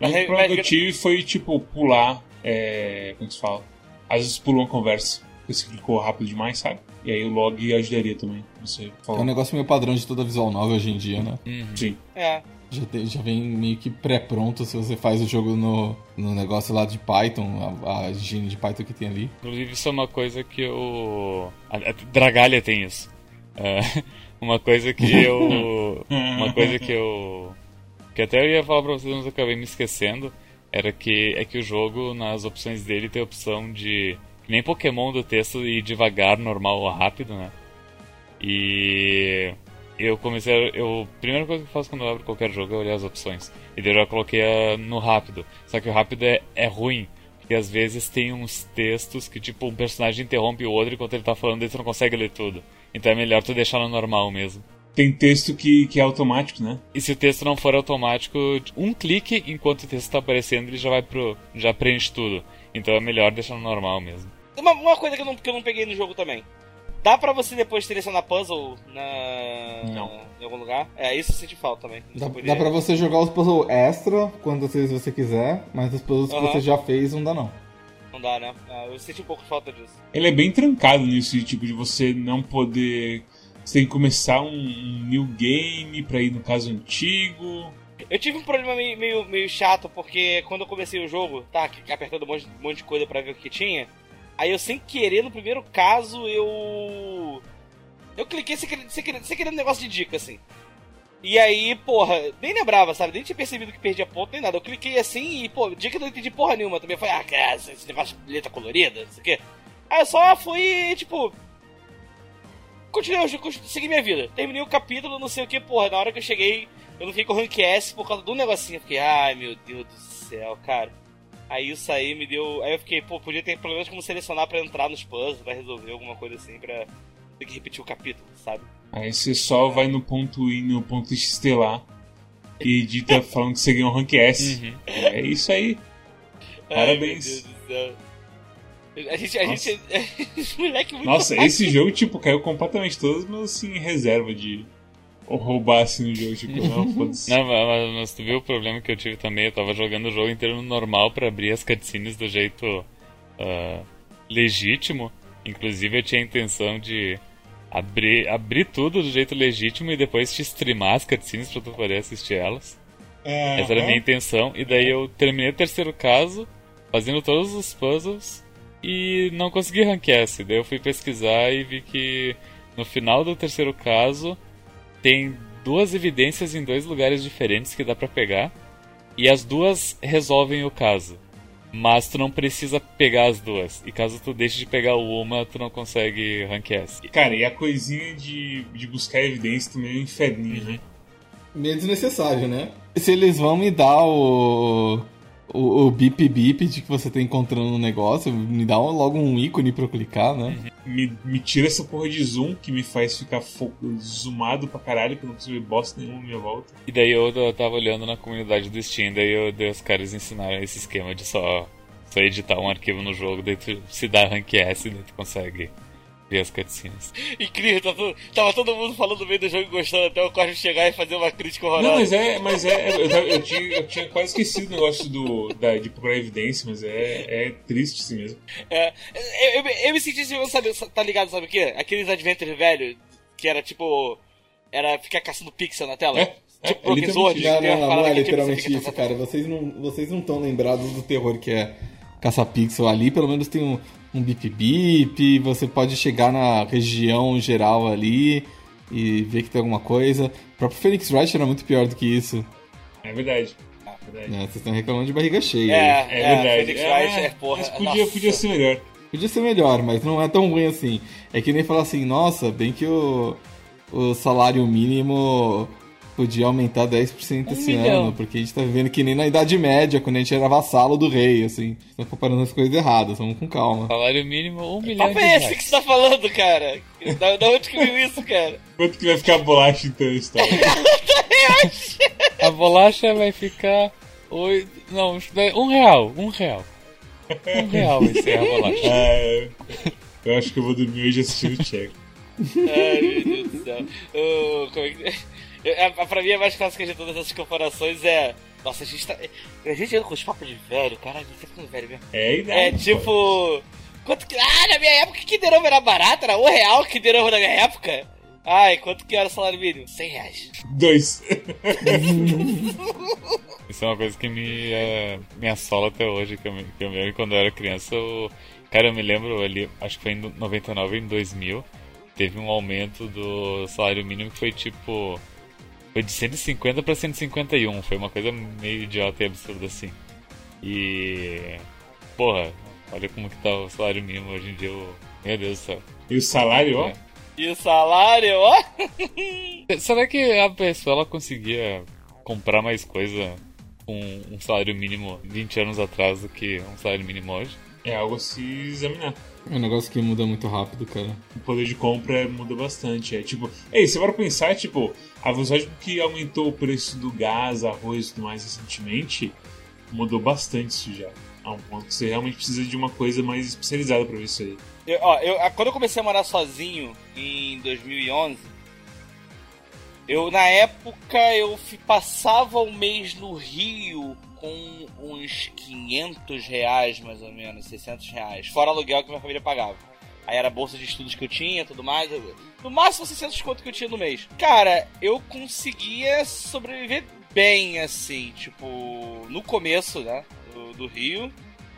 Mas o problema mas- que eu tive foi, tipo, pular. É, como se fala? Às vezes pulou uma conversa. Porque você clicou rápido demais, sabe? E aí o log ajudaria também. Você É falou. um negócio meio padrão de toda visual novel hoje em dia, né? Sim. É. Já, tem- já vem meio que pré-pronto se você faz o jogo no, no negócio lá de Python, a, a engine de Python que tem ali. Inclusive, isso é uma coisa que eu. A, a Dragalha tem isso. É, uma coisa que eu. Uma coisa que eu. Que até eu ia falar pra vocês, mas eu acabei me esquecendo. Era que é que o jogo, nas opções dele, tem a opção de. Nem Pokémon do texto ir devagar, normal ou rápido, né? E. Eu comecei a. Eu, a primeira coisa que eu faço quando eu abro qualquer jogo é olhar as opções. E daí eu já coloquei a- no rápido. Só que o rápido é, é ruim. Porque às vezes tem uns textos que, tipo, um personagem interrompe o outro enquanto ele tá falando e tu não consegue ler tudo. Então é melhor tu deixar no normal mesmo. Tem texto que, que é automático, né? E se o texto não for automático, um clique enquanto o texto tá aparecendo, ele já vai pro. já preenche tudo. Então é melhor deixar no normal mesmo. Uma, uma coisa que eu, não, que eu não peguei no jogo também. Dá pra você depois selecionar puzzle na... Não. em algum lugar? É, isso eu senti falta também. Dá, podia- dá pra você jogar os puzzles extra quantas vezes você quiser, mas os puzzles que Aham. você já fez não dá não. Não dá, né? Ah, eu senti um pouco de falta disso. Ele é bem trancado nisso, tipo, de você não poder. Você tem que começar um, um new game pra ir no caso antigo. Eu tive um problema meio, meio, meio chato, porque quando eu comecei o jogo, tá, que- apertando um monte, um monte de coisa pra ver o que tinha, aí eu sem querer, no primeiro caso, eu. Eu cliquei sem querer, sem querer, sem querer um negócio de dica, assim. E aí, porra, nem lembrava, sabe? Nem tinha percebido que perdia ponto nem nada. Eu cliquei assim e, pô, dica eu não entendi porra nenhuma também. Foi, ah, cara, esse negócio de letra colorida, não sei o quê. Aí eu só fui, tipo. Continuei, eu segui minha vida. Terminei o capítulo, não sei o que, porra. Na hora que eu cheguei, eu não fiquei com rank S por causa do negocinho. Fiquei, ai meu Deus do céu, cara. Aí isso aí me deu. Aí eu fiquei, pô, podia ter pelo menos como selecionar pra entrar nos puzzles, pra resolver alguma coisa assim, pra ter que repetir o capítulo, sabe? Aí você só vai no ponto I, no ponto lá. E edita falando que você ganhou um rank S. Uhum. É isso aí. Parabéns. Ai, meu Deus do céu. A gente. A Nossa. gente. Esse moleque é muito Nossa, rápido. esse jogo, tipo, caiu completamente todos os meus, assim, reserva de roubar, assim, no jogo. Tipo, não, foda-se. Não, mas, mas tu viu o problema que eu tive também? Eu tava jogando o jogo inteiro no normal pra abrir as cutscenes do jeito ah, legítimo. Inclusive eu tinha a intenção de abrir, abrir tudo do jeito legítimo e depois te streamar as cutscenes pra tu poder assistir elas. Essa era a minha intenção. E daí eu terminei o terceiro caso, fazendo todos os puzzles e não consegui rank S. Daí eu fui pesquisar e vi que no final do terceiro caso tem duas evidências em dois lugares diferentes que dá pra pegar e as duas resolvem o caso. Mas tu não precisa pegar as duas. E caso tu deixe de pegar uma, tu não consegue rank S. Cara, e a coisinha de, de buscar evidência também é um inferninho, né? Meio desnecessário, né? Se eles vão me dar o. O, o bip bip de que você tá encontrando um negócio, me dá logo um ícone pra eu clicar, né? Me, me tira essa porra de zoom que me faz ficar zoomado pra caralho, que eu não consigo ver bosta nenhuma à minha volta. E daí eu, eu tava olhando na comunidade do Steam, daí, eu, os caras ensinaram esse esquema de só, só editar um arquivo no jogo, daí tu se dá rank S, daí tu consegue ver as cutscenes. Incrível, tá tudo- tava todo mundo falando bem do jogo e gostando até o Cosmo chegar e fazer uma crítica horrorosa. Não, mas é, mas é, eu, tava- eu tinha, eu tinha quase esquecido o negócio do, da, de procurar evidência, mas é, é triste assim mesmo. É, eu, eu, eu me senti assim, eu sabe, tá ligado, sabe o quê? Aqueles Adventure velho, que era tipo. Era ficar caçando pixel na tela. É, é, tipo é Sword. literalmente Não, não, não, não é tipo, literalmente isso, cara. Vocês não vocês não estão lembrados do terror que é caça-pixel ali. Pelo menos tem um, um bip-bip, você pode chegar na região geral ali e ver que tem alguma coisa. O próprio Phoenix Wright era muito pior do que isso. É verdade. É verdade. né? Vocês estão reclamando de barriga cheia. É, É, é, verdade. Phoenix É, Wright é, porra. mas podia, nossa. podia ser melhor. Podia ser melhor, mas não é tão ruim assim. É que nem falar assim, nossa, bem que o, o salário mínimo podia aumentar 10% esse milhão. ano, porque a gente tá vivendo que nem na Idade Média, quando a gente era vassalo do rei, assim. Estão comparando as coisas erradas, vamos com calma. Salário mínimo, um milhão de Papo é esse que você tá falando, cara? Da, da onde que veio isso, cara? Quanto que vai ficar a bolacha então, história? A bolacha vai ficar. Oito, não, um real, um real. Um real vai ser a bolacha. Ah, eu acho que eu vou dormir hoje assistindo o Tcheco. Ai, meu Deus do céu. Ô, como é que... É, Pra mim, a mais clássica de todas essas comparações é. Nossa, a gente tá. A gente anda com os papos de velho, caralho, a gente tá ficando velho mesmo. É, idade, É pô. tipo. Quanto que. Ah, na minha época que Kinder era barato, era um real que Kinder na minha época. Ai, quanto que era o salário mínimo? 100 reais. Dois. Isso é uma coisa que me, eh, me assola até hoje, que eu, me, que eu me lembro quando eu era criança. Eu, cara, eu me lembro ali, acho que foi em 99 em 2000, teve um aumento do salário mínimo que foi tipo. Foi de 150 para 151, foi uma coisa meio idiota e absurda assim. E. Porra, olha como que tá o salário mínimo hoje em dia. eu- meu Deus do céu. E o salário, ó. É. E o salário, ó. Será que a pessoa ela conseguia comprar mais coisa com um salário mínimo 20 anos atrás do que um salário mínimo hoje? É algo a se examinar. É um negócio que muda muito rápido, cara. O poder de compra muda bastante. É tipo, ei, você vai pensar, tipo, a velocidade que aumentou o preço do gás, arroz e tudo mais recentemente, mudou bastante isso já. A um ponto que você realmente precisa de uma coisa mais especializada pra ver isso aí. Eu, ó, eu, quando eu comecei a morar sozinho em 2011, eu na época eu passava o mês no Rio com uns 500 reais mais ou menos, 600 reais, fora aluguel que minha família pagava. Aí era a bolsa de estudos que eu tinha, tudo mais. no máximo 600 conto que eu tinha no mês. Cara, eu conseguia sobreviver bem assim, tipo, no começo, né, do, do Rio.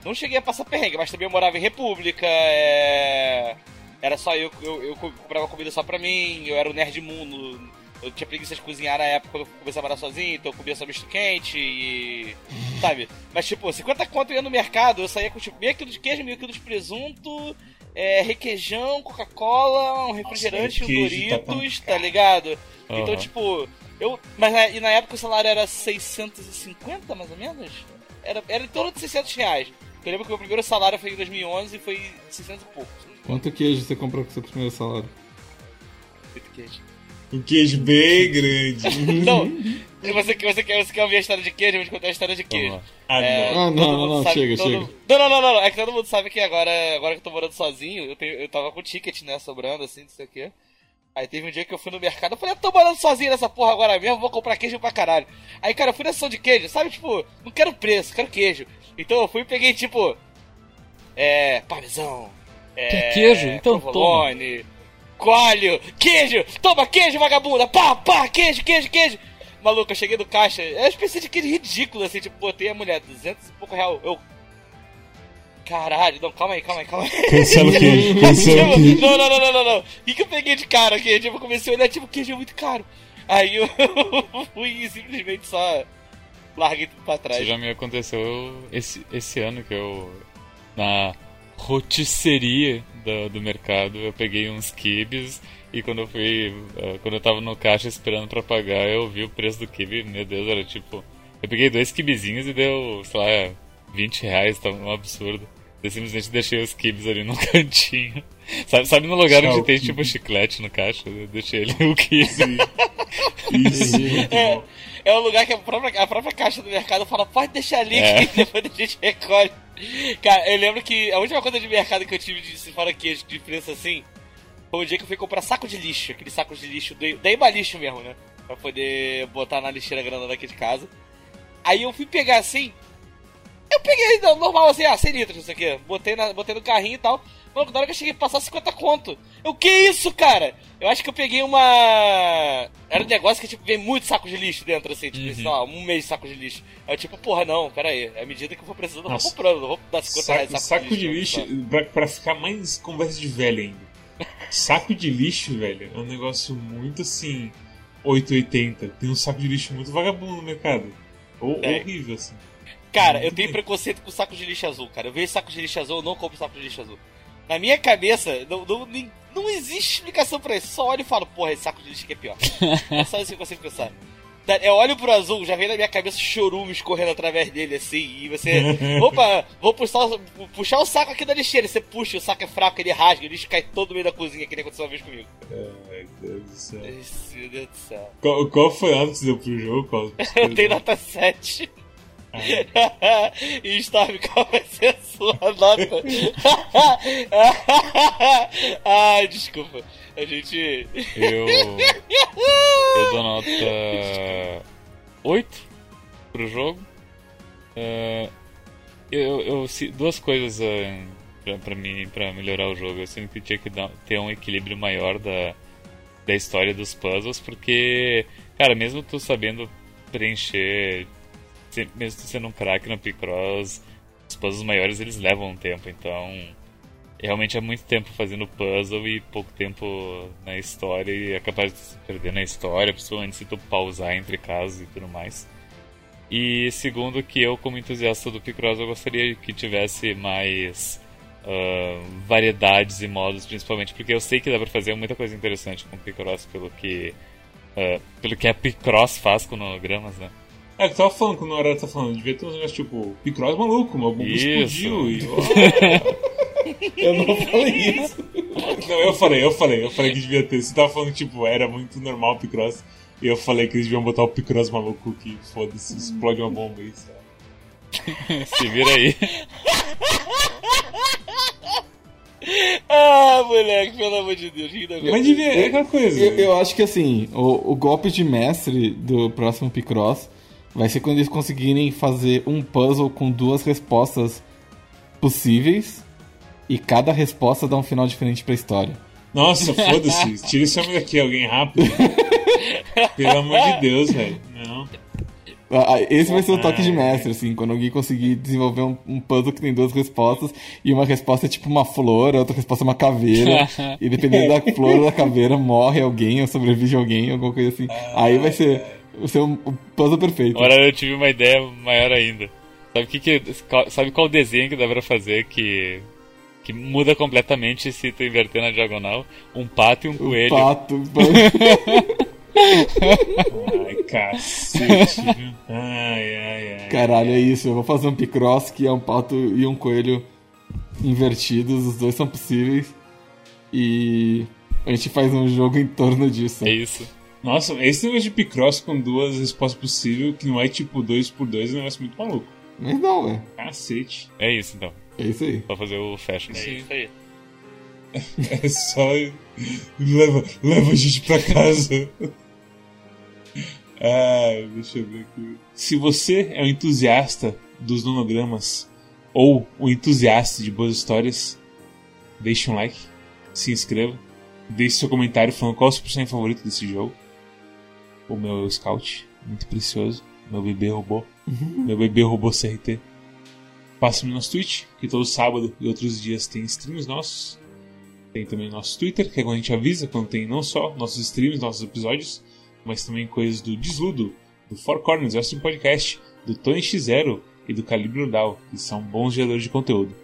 Não cheguei a passar perrengue, mas também eu morava em República, é... Era só eu, eu, eu comprava comida só pra mim, eu era o nerd mundo. Eu tinha preguiça de cozinhar na época quando eu comecei a morar sozinho, então eu comia só misto quente e. Sabe? Mas tipo, 50 conto eu ia no mercado, eu saía com tipo meio quilo de queijo, meio quilo de presunto, é, requeijão, Coca-Cola, um refrigerante, um queijo tá Doritos, tão tá ligado? Então, Aham. tipo, eu. Mas na, e na época o salário era 650, mais ou menos? Era, era em torno de 600 reais. Eu lembro que o meu primeiro salário foi em 2011 e foi 600 e pouco. Quanto queijo você comprou com seu primeiro salário? Muito queijo. Um queijo bem grande. Não, você, você, quer, você quer ouvir a história de queijo? Eu vou te contar a história de queijo. Ah, É, não. Ah, não, não, sabe- chega, todo- chega. Não, não, não, não, não. É que todo mundo sabe que agora, agora que eu tô morando sozinho, eu, tenho, eu tava com ticket, né, sobrando, assim, não sei o quê. Aí teve um dia que eu fui no mercado, eu falei, eu tô morando sozinho nessa porra agora mesmo, vou comprar queijo pra caralho. Aí, cara, eu fui na sessão de queijo, sabe, tipo, não quero preço, quero queijo. Então eu fui e peguei, tipo, é, parmesão, é, Quer queijo? Então provolone, coalho, queijo, toma queijo, vagabunda, pá, pá, queijo, queijo, queijo. Maluco, eu cheguei no caixa, é uma espécie de queijo ridículo, assim, tipo, botei a mulher, 200 e pouco real, eu... Caralho, não, calma aí, calma aí, calma aí. Cancela o queijo, cancela o Tipo, queijo. não, não, não, não, não, não. O que, que eu peguei de cara aqui? Tipo, eu comecei a olhar, tipo, queijo é muito caro. Aí eu fui e simplesmente só larguei tudo pra trás. Isso já me aconteceu esse, esse ano que eu. Na rotisserie do, do mercado, eu peguei uns kibes e quando eu fui. eh, quando eu tava no caixa esperando pra pagar, eu vi o preço do kibe, meu Deus, era tipo. Eu peguei dois kibezinhos e deu, sei lá, 20 reais, tá um absurdo. Eu simplesmente deixei os kibes ali no cantinho. Sabe, sabe no lugar Tchau, onde tem tipo chiclete no caixa? Eu deixei ali o kibe. Isso, É, é um lugar que a própria, a própria caixa do mercado fala, pode deixar ali É. que depois a gente recolhe. Cara, eu lembro que a última coisa de mercado que eu tive de fora queijo de assim foi o dia que eu fui comprar saco de lixo, aquele saco de lixo, da da lixo mesmo, né? Pra poder botar na lixeira grande daqui de casa. Aí eu fui pegar assim. Eu peguei normal assim, ah, 100 litros, não sei o quê. Botei, na, botei no carrinho e tal. Mano, na hora que eu cheguei a passar 50 conto. Eu, que isso, cara? Eu acho que eu peguei uma. Era um negócio que tipo, vem muito saco de lixo dentro, assim, tipo, Uhum. sei lá, um mês de saco de lixo. Aí eu, tipo, porra, não, pera aí. À medida que eu for precisando, eu vou comprando, não vou dar 50 Saco, reais saco de lixo, pra, pra ficar mais conversa de velho ainda. Saco de lixo, velho, é um negócio muito assim. 880. Tem um saco de lixo muito vagabundo no mercado. Ou, Tem. horrível, assim. Cara, eu tenho preconceito com saco de lixo azul, cara. Eu vejo saco de lixo azul, eu não compro saco de lixo azul. Na minha cabeça, não, não, não existe explicação pra isso. Só olho e falo, porra, esse saco de lixo aqui é pior. É só isso que eu consigo pensar. Eu olho pro azul, já vem na minha cabeça chorume escorrendo através dele, assim, e você. Opa, vou puxar, o- puxar o saco aqui da lixeira. Você puxa, o saco é fraco, ele rasga, o lixo cai todo no meio da cozinha, que nem aconteceu uma vez comigo. Ai, Deus do céu. Meu Deus do céu. Qual, qual foi a nota que você deu pro jogo? Qual? Eu tenho nota 7. E Storm, qual vai ser a sua nota? Ai, desculpa. A gente. Eu. Eu dou nota 8 pro jogo. É, eu, eu, duas coisas é, pra, pra mim, pra melhorar o jogo. Eu sinto que tinha que dar- ter um equilíbrio maior da, da história dos puzzles, porque, cara, mesmo tu sabendo preencher, mesmo sendo um craque no Picross, os puzzles maiores eles levam um tempo, então realmente é muito tempo fazendo puzzle e pouco tempo na história e é capaz de se perder na história, principalmente se tu pausar entre casos e tudo mais. E segundo que eu, como entusiasta do Picross, eu gostaria que tivesse mais ah, variedades e modos, principalmente porque eu sei que dá pra fazer muita coisa interessante com o Picross pelo que ah, pelo que a Picross faz com hologramas, né? É, que eu tava falando quando o Aurélio tá falando, devia ter uns negócios tipo, Picross maluco, meu bomba Isso. explodiu e. Eu não falei isso. Não, eu falei, eu falei, eu falei que devia ter. Você tava falando que, tipo, era muito normal o Picross. E eu falei que eles deviam botar o Picross maluco que foda-se, explode uma bomba aí, sabe? Se vira aí. Ah, moleque, pelo amor de Deus, ainda bem. Mas devia, é aquela coisa. Eu, eu acho que assim, o, o golpe de mestre do próximo Picross vai ser quando eles conseguirem fazer um puzzle com duas respostas possíveis e cada resposta dá um final diferente pra história. Nossa, foda-se, tira esse homem daqui, alguém rápido. Pelo amor de Deus, velho. Não. Ah, ah, Esse vai ser o toque de mestre, assim, quando alguém conseguir desenvolver um, um puzzle que tem duas respostas, e uma resposta é tipo uma flor, a outra resposta é uma caveira, e dependendo da flor ou da caveira, morre alguém ou sobrevive alguém, alguma coisa assim. Aí vai ser, um, um puzzle perfeito. Agora eu tive uma ideia maior ainda. Sabe que que qual- sabe qual desenho que dá pra fazer que que muda completamente se tu inverter na diagonal? Um pato e um coelho. Pato. Ai, cacete? Ai, ai, ai. Caralho, é isso. Eu vou fazer um Picross que é um pato e um coelho invertidos, os dois são possíveis. E a gente faz um jogo em torno disso. É isso. Nossa, esse negócio de Picross com duas respostas possíveis, que não é tipo 2 por 2 é um negócio muito maluco. Mas não, velho. Cacete. É isso então. É isso aí. Só fazer o fashion É isso aí. É só. leva, leva a gente pra casa. Ai, deixa eu ver aqui. Se você é um entusiasta dos nonogramas ou um entusiasta de boas histórias, deixe um like, se inscreva, deixe seu comentário falando qual é o seu personagem favorito desse jogo. O meu Scout, muito precioso. Meu bebê robô. meu bebê robô CRT. Passe no nosso Twitch, que todo sábado e outros dias tem streams nossos. Tem também nosso Twitter, que é quando a gente avisa quando tem não só nossos streams, nossos episódios, mas também coisas do Desludo, do Four Corners, o Stream Podcast, do Tony X0 e do Calibre Udal, que são bons geradores de conteúdo.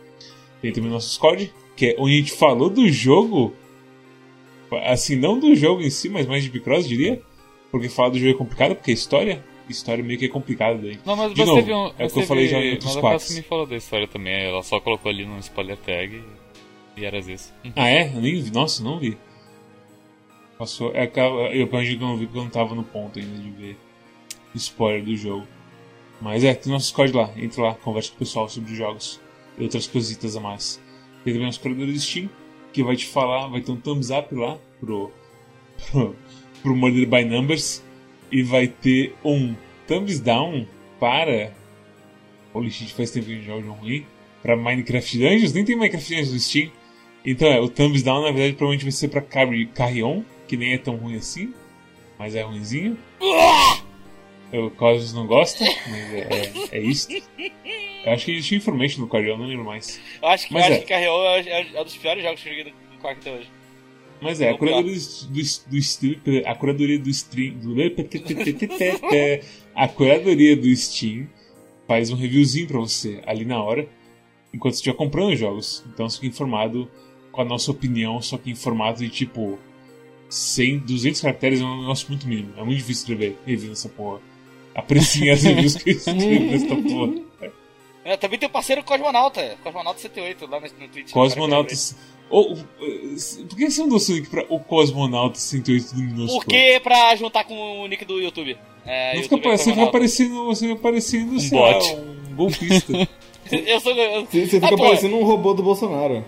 Tem também nosso Discord, que é onde a gente falou do jogo, assim, não do jogo em si, mas mais de Picross, diria, porque falar do jogo é complicado, porque a história, história meio que é complicada daí. Não, mas De você novo, viu. é o que eu falei já em outros mas a quadros. Cassi me falou da história também. Ela só colocou ali no spoiler tag e, e era isso. Ah, é? Eu nem vi. Nossa, não vi. Passou. É, eu imagino que eu não vi porque eu não tava no ponto ainda de ver spoiler do jogo. Mas é, tem nosso Discord lá. Entra lá, conversa com o pessoal sobre os jogos e outras cositas a mais. Tem também nosso criador do Steam, que vai te falar, vai ter um thumbs up lá pro, pro, pro Murder by Numbers. E vai ter um thumbs down para. Holy shit, faz tempo que a gente joga jogo ruim. Pra Minecraft Dungeons, nem tem Minecraft Dungeons no Steam. Então é, o thumbs down na verdade provavelmente vai ser pra Carry- Carrion, que nem é tão ruim assim, mas é ruinzinho. O Cosmos não gosta, mas é, é, é isso. Eu acho que existe Information no Carrion, não lembro mais. Eu acho que, Mas eu é. acho que Carrion é, é- é um dos piores jogos que eu joguei no Quark até hoje. Mas é, a curadoria do, do, do Steam. A curadoria do Steam. A curadoria do Steam faz um reviewzinho pra você ali na hora, enquanto você estiver comprando os jogos. Então você fica informado com a nossa opinião, só que em formato de tipo. 100, 200 caracteres é um negócio muito mínimo. É muito difícil escrever review nessa porra. Apreciem as reviews que eu escrevo nessa porra. É, também tem o parceiro Cosmonauta, Cosmonauta 78 lá no, no Twitch. Cosmonautas. Ou, eh, por que você não deu seu link pra o Cosmonauta 108 do minúsculo? Porque pra juntar com o nick do YouTube. É, Não fica, YouTube é você vai Cosmonauta. aparecendo, você vai aparecendo, sei bot. lá, um golpista. Eu sou. Eu... Você, você Ah, fica pô, parecendo um robô do Bolsonaro.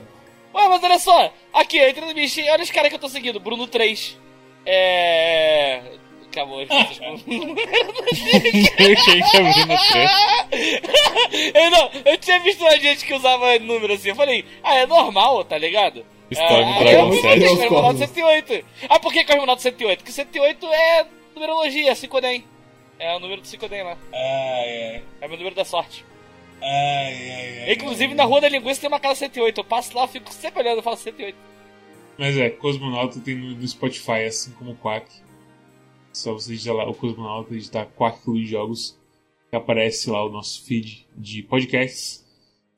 Ué, mas olha só, aqui, eu entrei no bichinho, olha os caras que eu tô seguindo, Bruno 3. É. Acabou, as pessoas com- Quem que trem? eu não, eu tinha visto uma gente que usava número assim, eu falei, ah, é normal, tá ligado? Storm ah, Dragon eu- 7. Deus, Cosmonauta Cosmos. 108. Ah, por que Cosmonauta 108? Porque 108 é numerologia, 5 DEM. É o número do 5 DEM lá. ai, ai, É o meu número da sorte. ai, ai, ai. Inclusive, na Rua da Linguiça tem uma casa 108. Eu passo lá, eu fico sempre olhando e falo 108. Mas é, Cosmonauta tem no, no Spotify, assim como o Quack. Só você digitar lá o Cosmonauta, digitar Quack Clube de Jogos, que aparece lá o nosso feed de podcasts.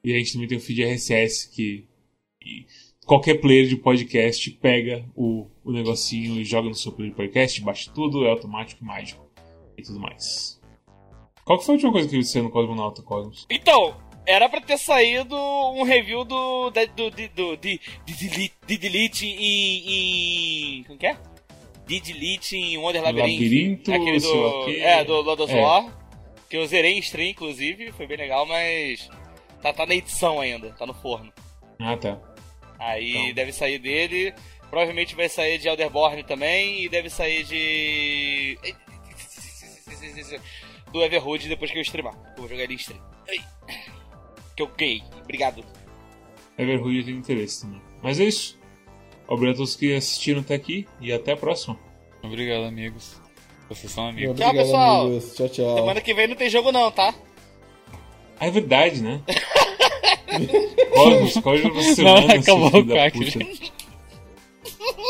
E a gente também tem o feed RSS, que qualquer player de podcast pega o, o negocinho e joga no seu player de podcast, baixa tudo, é automático, mágico e tudo mais. Qual que foi a última coisa que você no Cosmonauta, Cosmos? Então, era pra ter saído um review do. do. do. do. de, de, delete, de delete em. em. como que é? De delete em Wonder Labyrinth. Labirinto, aquele lá o do. É, do Lord of É. War. Que eu zerei em stream, inclusive, foi bem legal, mas. Tá, tá na edição ainda, tá no forno. Ah, tá. Aí Então. deve sair dele. Provavelmente vai sair de Elderborn também. E deve sair de. Do Everhood depois que eu streamar. Eu vou jogar ele em stream. Que eu ganhei. Obrigado. Everhood tem interesse também. Mas é isso. Obrigado a todos que assistiram até aqui e até a próxima. Obrigado, amigos. Vocês são amigos. Tchau, Obrigado, pessoal. amigos. Tchau, tchau. Semana que vem não tem jogo não, tá? Ah, é verdade, né? Cosmos, Não, semana, seu acabou o Quack?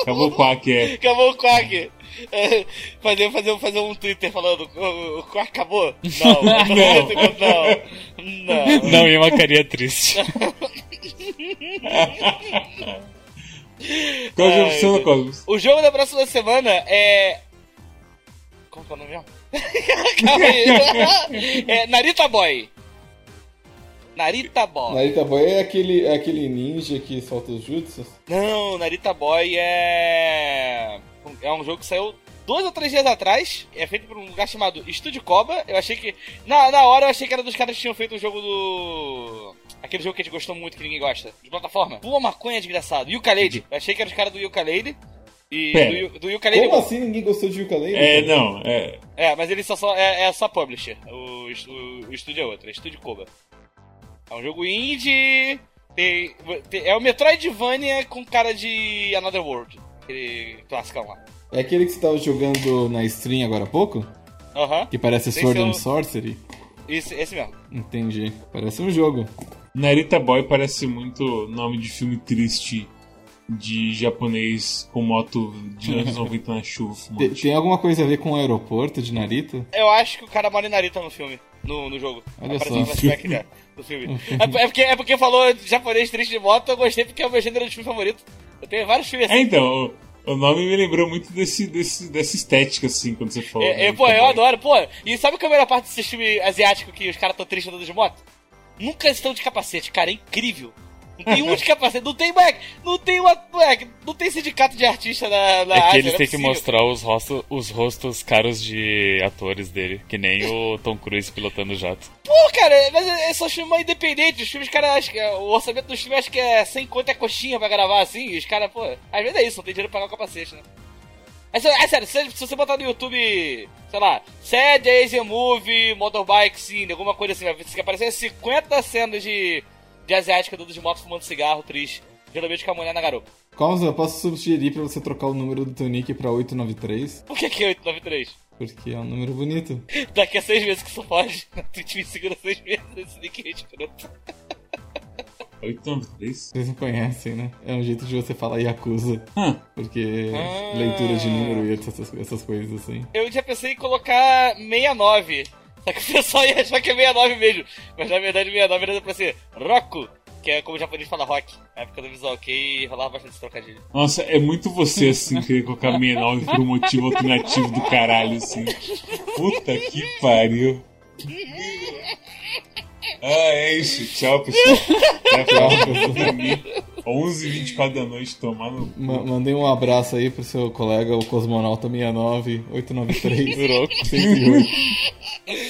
Acabou o Quack, é. Acabou o Quack. É, fazer, fazer, fazer um Twitter falando o, o Quack acabou? Não, não, não. Não. Não, e uma carinha triste. Qual semana, Deus. Cosmos? O jogo da próxima semana é. Como que é o nome mesmo? Calma aí. É Narita Boy. Narita Boy. Narita Boy é aquele, é aquele ninja que solta os jutsus? Não, Narita Boy é. É um jogo que saiu dois ou três dias atrás. É feito por um lugar chamado Estúdio Koba. Eu achei que. Na, na hora eu achei que era dos caras que tinham feito o jogo do. Aquele jogo que a gente gostou muito, que ninguém gosta. De plataforma. Pula maconha, desgraçado. Yooka-Laylee. Eu achei que era os caras do Yooka-Laylee. E Pera. do, do Yooka-Laylee Como Go. assim ninguém gostou de Yooka-Laylee? É, não, é. É, mas ele só, só é, é só publisher. O, o, o estúdio é outro, é Estúdio Koba. É um jogo indie. Tem, tem- é o Metroidvania com cara de Another World. Aquele classicão lá. É aquele que você tava jogando na stream agora há pouco? Aham. Que parece Esse Sword é o- and Sorcery? Esse, esse mesmo. Entendi. Parece um jogo. Narita Boy parece muito nome de filme triste de japonês com moto de anos 90 na chuva Te- fumante. tem alguma coisa a ver com o aeroporto de Narita? Eu acho que o cara mora em Narita no filme. No, no jogo. Olha só. no flashback já, do filme. É, é porque, é porque falou japonês triste de moto, eu gostei porque é o meu gênero de filme favorito. Eu tenho vários filmes É, assim. então, o, o nome me lembrou muito desse, desse, dessa estética, assim, quando você falou. É, é, Narita pô, eu adoro, pô. E sabe qual é a melhor parte desse filme asiático que os caras tão tristes andando de moto? Nunca estão de capacete, cara, é incrível. Não tem um de capacete, não tem, moleque, não tem uma, moleque, não tem sindicato de artista na, na É que Ásia, eles não têm que possível. mostrar os rostos, os rostos caros de atores dele, que nem o Tom Cruise pilotando o jato. Pô, cara, mas é é só filme independente. Os filmes, cara, acho que é- o orçamento dos filmes acho que é sem conta é coxinha pra gravar assim. E os caras, pô, às vezes é isso, não tem dinheiro pra pagar o capacete, né? É, é sério, se, se você botar no YouTube, sei lá, Sad Asian Movie, Motorbike Scene, alguma coisa assim, vai aparecer 50 cenas de, de asiática andando de moto fumando cigarro, triste. Geralmente com a mulher na garupa. Cosmos, eu posso sugerir pra você trocar o número do teu nick pra 893? Por que que é 893? Porque é um número bonito. Daqui a seis meses que isso pode. A Twitch me segura seis meses esse nick é escroto. 893? Vocês não conhecem, né? É um jeito de você falar Yakuza. Hã. Porque Ah. leitura de número e essas, essas coisas assim. Eu já pensei em colocar 69. Só que o pessoal ia achar que é 69 mesmo. Mas na verdade 69 era pra ser Roku, que é como o japonês fala rock. Na época do Visual Kei rolava bastante esse trocadilho. Nossa, é muito você, assim, querer colocar 69 por um motivo alternativo do caralho, assim. Puta que pariu. Ah, é isso. Tchau, pessoal. Até a próxima. Dormir. 11h24 da noite, tomar no cu. Ma- mandei um abraço aí pro seu colega, o Cosmonauta 69 893 Roku. 108.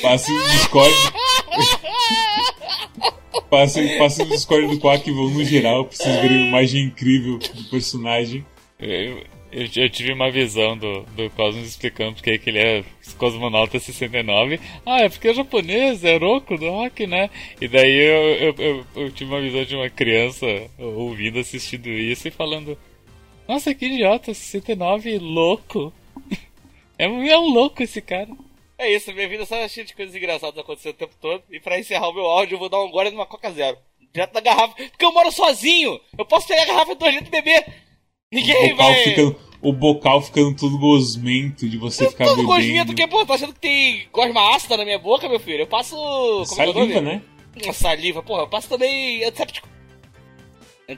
Passe no Discord. Passe, passe no Discord do Quack e vão no geral pra vocês verem a imagem incrível do personagem. Eu, eu, eu tive uma visão do, do Cosmos explicando porque que ele é cosmonauta 69. Ah, é porque é japonês, é Roku do rock, né? E daí eu, eu, eu, eu tive uma visão de uma criança ouvindo, assistindo isso e falando: Nossa, que idiota, 69, louco. É, é um louco esse cara. É isso, minha vida só cheia de coisas engraçadas acontecendo o tempo todo. E pra encerrar o meu áudio, eu vou dar um gole numa Coca Zero. Direto da garrafa. Porque eu moro sozinho! Eu posso pegar a garrafa de 2 litros e beber! Ninguém O bocal, vai. ficando, o bocal ficando todo gosmento de você ficar Todo bebendo. gosmento que, pô, tá achando que tem gosma ácida na minha boca, meu filho? Eu passo. Como é é Saliva, né? Uma saliva, porra, eu passo também antisséptico.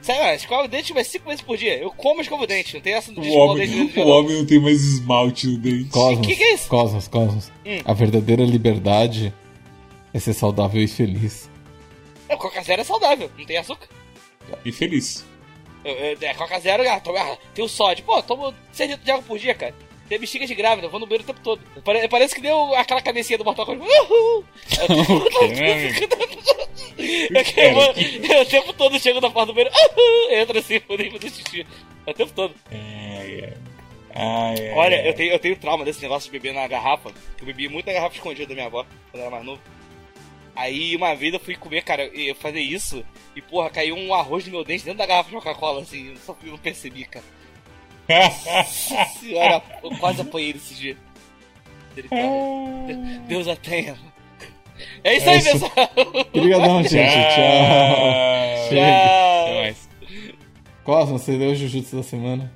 Ah, escova o dente mais 5 vezes por dia. Eu como escova o dente, não tem essa de O homem, dente o homem não tem mais esmalte no dente. Cosmos, Que que é isso? Cosmos, Cosmos. Hum. A verdadeira liberdade é ser saudável e feliz. É, Coca Zero é saudável, não tem açúcar. E feliz. Eu- eu- É, Coca Zero, ah, toma- tem o sódio. Pô, tomo 6 litros de água por dia, cara. Tem bexiga de grávida, eu vou no banheiro o tempo todo. Pare- Parece que deu aquela cabecinha do Mortal Kombat. Uhul! Eu, vou- eu o tempo todo chego na porta do banheiro. Uhul! Entra assim, vou nem fazer xixi. É O tempo todo. Ai, ai. Ai, ai, Olha, ai. eu tenho, eu tenho trauma desse negócio de beber na garrafa. Eu bebi muito na garrafa escondida da minha avó, quando eu era mais novo. Aí uma vez eu fui comer, cara, eu fazer isso, e porra, caiu um arroz no meu dente dentro da garrafa de Coca-Cola, assim, eu só eu não percebi, cara. Senhora, eu quase apanhei nesse dia. Misericórdia. Deus a tenha. É isso aí, É isso. pessoal. Obrigadão, gente. Tchau. Tchau. Mais. Cosmos, você deu o Jujutsu da semana?